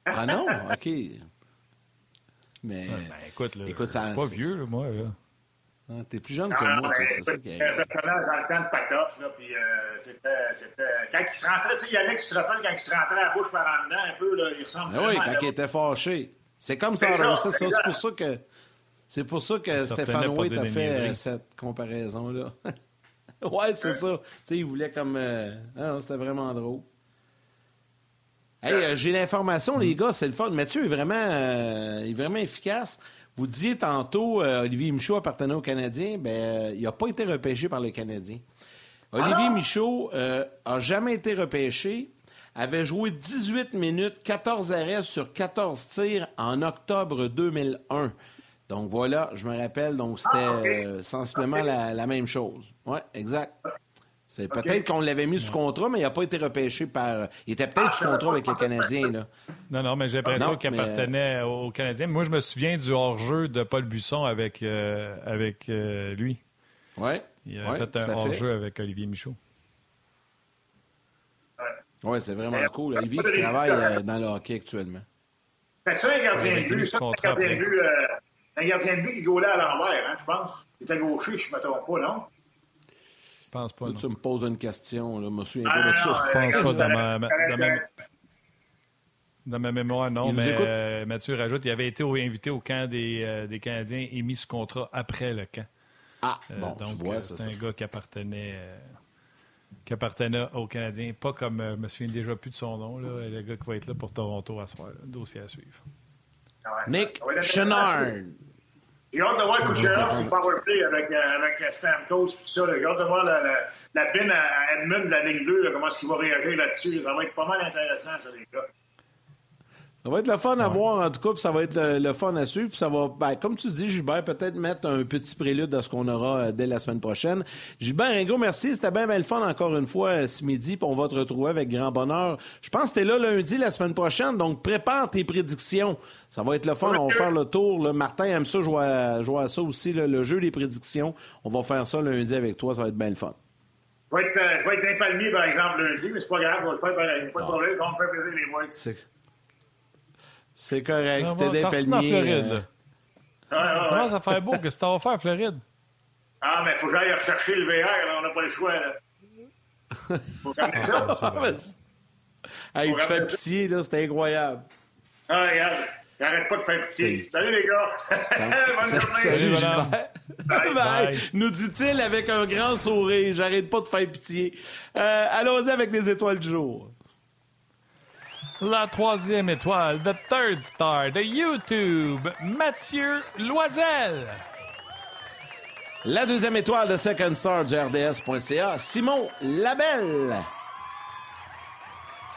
Ah non? OK. Mais. ben, écoute, là, écoute ça, pas vieux, là, moi. Là. Ah, T'es plus jeune que non, moi, c'est ça qui personnage dans le temps de Patoff, là, puis euh, c'était, c'était... Quand il se rentrait, tu sais, Yannick, tu te rappelles, quand il se rentrait la bouche par en dedans, un peu, là, il ressemble ah Oui, quand il était fâché. C'est comme ça, c'est, ça, c'est, c'est pour ça que... C'est pour ça que Stéphane Waite a fait euh, cette comparaison-là. ouais, c'est ça. Tu sais, il voulait comme... Euh... Ah, c'était vraiment drôle. Hey, euh, j'ai l'information, les gars, c'est le fun. Mathieu est vraiment, euh, est vraiment efficace. Vous disiez tantôt, euh, Olivier Michaud appartenait au Canadien. Ben, euh, il n'a pas été repêché par le Canadien. Olivier Michaud n'a jamais été repêché. Avait joué 18 minutes, 14 arrêts sur 14 tirs en octobre 2001. Donc voilà, je me rappelle, donc c'était Ah, euh, sensiblement la, la même chose. Oui, exact. C'est peut-être qu'on l'avait mis sous contrat, mais il n'a pas été repêché par. Il était peut-être sous contrat avec les Canadiens. Là. Non, non, mais j'ai l'impression qu'il mais- appartenait aux Canadiens. Moi, je me souviens du hors-jeu de Paul Busson avec, euh, avec euh, lui. Oui. Il a Ouais, fait un hors-jeu avec Olivier Michaud. Oui, c'est vraiment cool. Olivier qui travaille euh, dans le hockey actuellement. C'est ça, un gardien de but. ce Ça, un contrat gardien de après. but, euh, un gardien de but qui gaulait à l'envers, hein, je pense. Il était gaucher, je ne me trompe pas, non? Je pense pas. Là, non. tu me poses une question, là, je me souviens Ah, pas de non, ça. Je pense euh, pas dans ma, euh, ma- dans, ma, euh, dans ma mémoire, non. Il mais euh, Mathieu rajoute, il avait été invité au camp des, euh, des Canadiens et mis sous contrat après le camp. Ah, Euh, bon, tu donc, vois, euh, c'est un gars qui appartenait, euh, qui appartenait aux Canadiens. Pas comme, euh, je me souviens déjà plus de son nom, là, le gars qui va être là pour Toronto à soir. là. Dossier à suivre. Nick Chenard. J'ai hâte de voir Kucherov sur le powerplay avec, euh, avec euh, Stamkos et tout ça. J'ai hâte de voir la, la, la pine à à Edmund de la ligne 2, là, comment est-ce qu'il va réagir là-dessus. Ça va être pas mal intéressant, ça, les gars. Ça va être le fun à voir, en tout cas, puis ça va être le, le fun à suivre. Puis ça va, ben, comme tu dis, Gilbert, peut-être mettre un petit prélude à ce qu'on aura euh, dès la semaine prochaine. Gilbert, un gros merci. C'était bien, bien le fun encore une fois euh, ce midi, puis on va te retrouver avec grand bonheur. Je pense que t'es là lundi la semaine prochaine, donc prépare tes prédictions. Ça va être le fun. On va faire le tour. là. Martin aime ça, jouer à, jouer à ça aussi, là, le jeu des prédictions. On va faire ça lundi avec toi. Ça va être bien le fun. Je vais être, euh, je vais être palmier, par exemple, lundi, mais c'est pas grave, je vais le faire pareil. Ah. Pas de problème, ça va me faire plaisir, les boys. C'est, correct. C'était des palmiers. Floride, euh, là. Ah, ah, Comment ah. ça fait beau? Qu'est-ce que tu vas faire, Floride? Ah, mais il faut que j'aille rechercher le VR, là, on n'a pas le choix. Là. Faut ça. Ah, Hey, tu fais pitié, là, c'est incroyable. Ah, regarde, j'arrête pas de faire pitié. Salut, les gars. Bonne journée. Salut. Gilbert. Bye. Bye. Bye. Nous dit-il avec un grand sourire. J'arrête pas de faire pitié. Euh, Allons-y avec les étoiles du jour. La troisième étoile, the third star de YouTube, Mathieu Loisel. La deuxième étoile de Second Star du RDS.ca, Simon Labelle.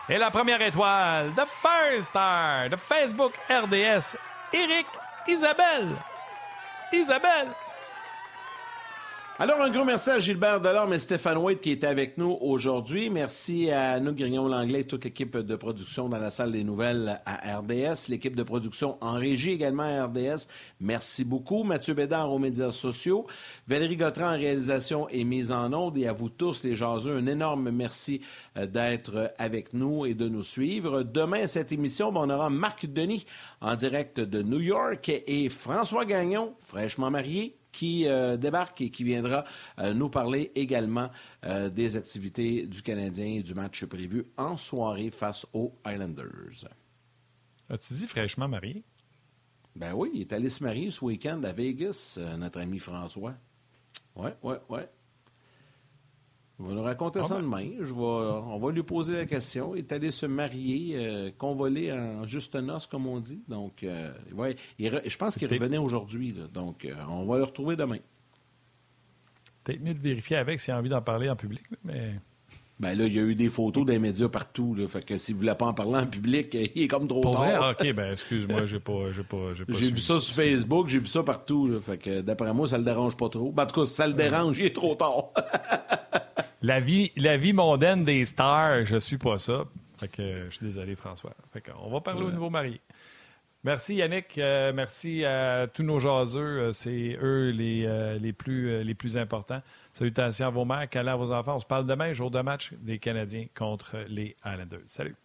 Et la première étoile, the first star de Facebook RDS, Eric Isabelle. Isabelle. Alors, un gros merci à Gilbert Delorme et Stéphane White qui étaient avec nous aujourd'hui. Merci à nous, Grignon Langlais, toute l'équipe de production dans la salle des nouvelles à RDS, l'équipe de production en régie également à RDS. Merci beaucoup. Mathieu Bédard aux médias sociaux, Valérie Gautran en réalisation et mise en onde. Et à vous tous, les jaseux, un énorme merci euh, d'être avec nous et de nous suivre. Demain, cette émission, ben, on aura Marc Denis en direct de New York et François Gagnon, fraîchement marié, qui euh, débarque et qui viendra euh, nous parler également euh, des activités du Canadien et du match prévu en soirée face aux Islanders. As-tu dit fraîchement marié? Ben oui, il est allé se marier ce week-end à Vegas, notre ami François. Oui, oui, oui. Il va nous raconter Ah ça ben. demain. Je vais, on va lui poser la question. Il est allé se marier, euh, convolé en juste noces, comme on dit. Donc, euh, ouais, il re- je pense qu'il revenait aujourd'hui. Donc, euh, on va le retrouver demain. Peut-être mieux de vérifier avec s'il a envie d'en parler en public, mais Ben là, il y a eu des photos des médias partout. Là, fait que s'il ne voulait pas en parler en public, il est comme trop pour vrai, tard. ah, ok, ben excuse-moi, j'ai pas, j'ai pas, j'ai pas J'ai suivi vu ça sur Facebook, j'ai vu ça partout. Là, fait que d'après moi, ça le dérange pas trop. Ben, en tout cas, si ça le dérange, il est trop tard. La vie, la vie mondaine des stars, je suis pas ça. Fait que euh, je suis désolé, François. Fait que, on va parler au nouveau marié. Merci Yannick, Euh, merci à tous nos jaseux, Euh, c'est eux les, euh, les, plus, les plus importants. Salutations à vos mères, câlins à vos enfants. On se parle demain, jour de match des Canadiens contre les Islanders. Salut.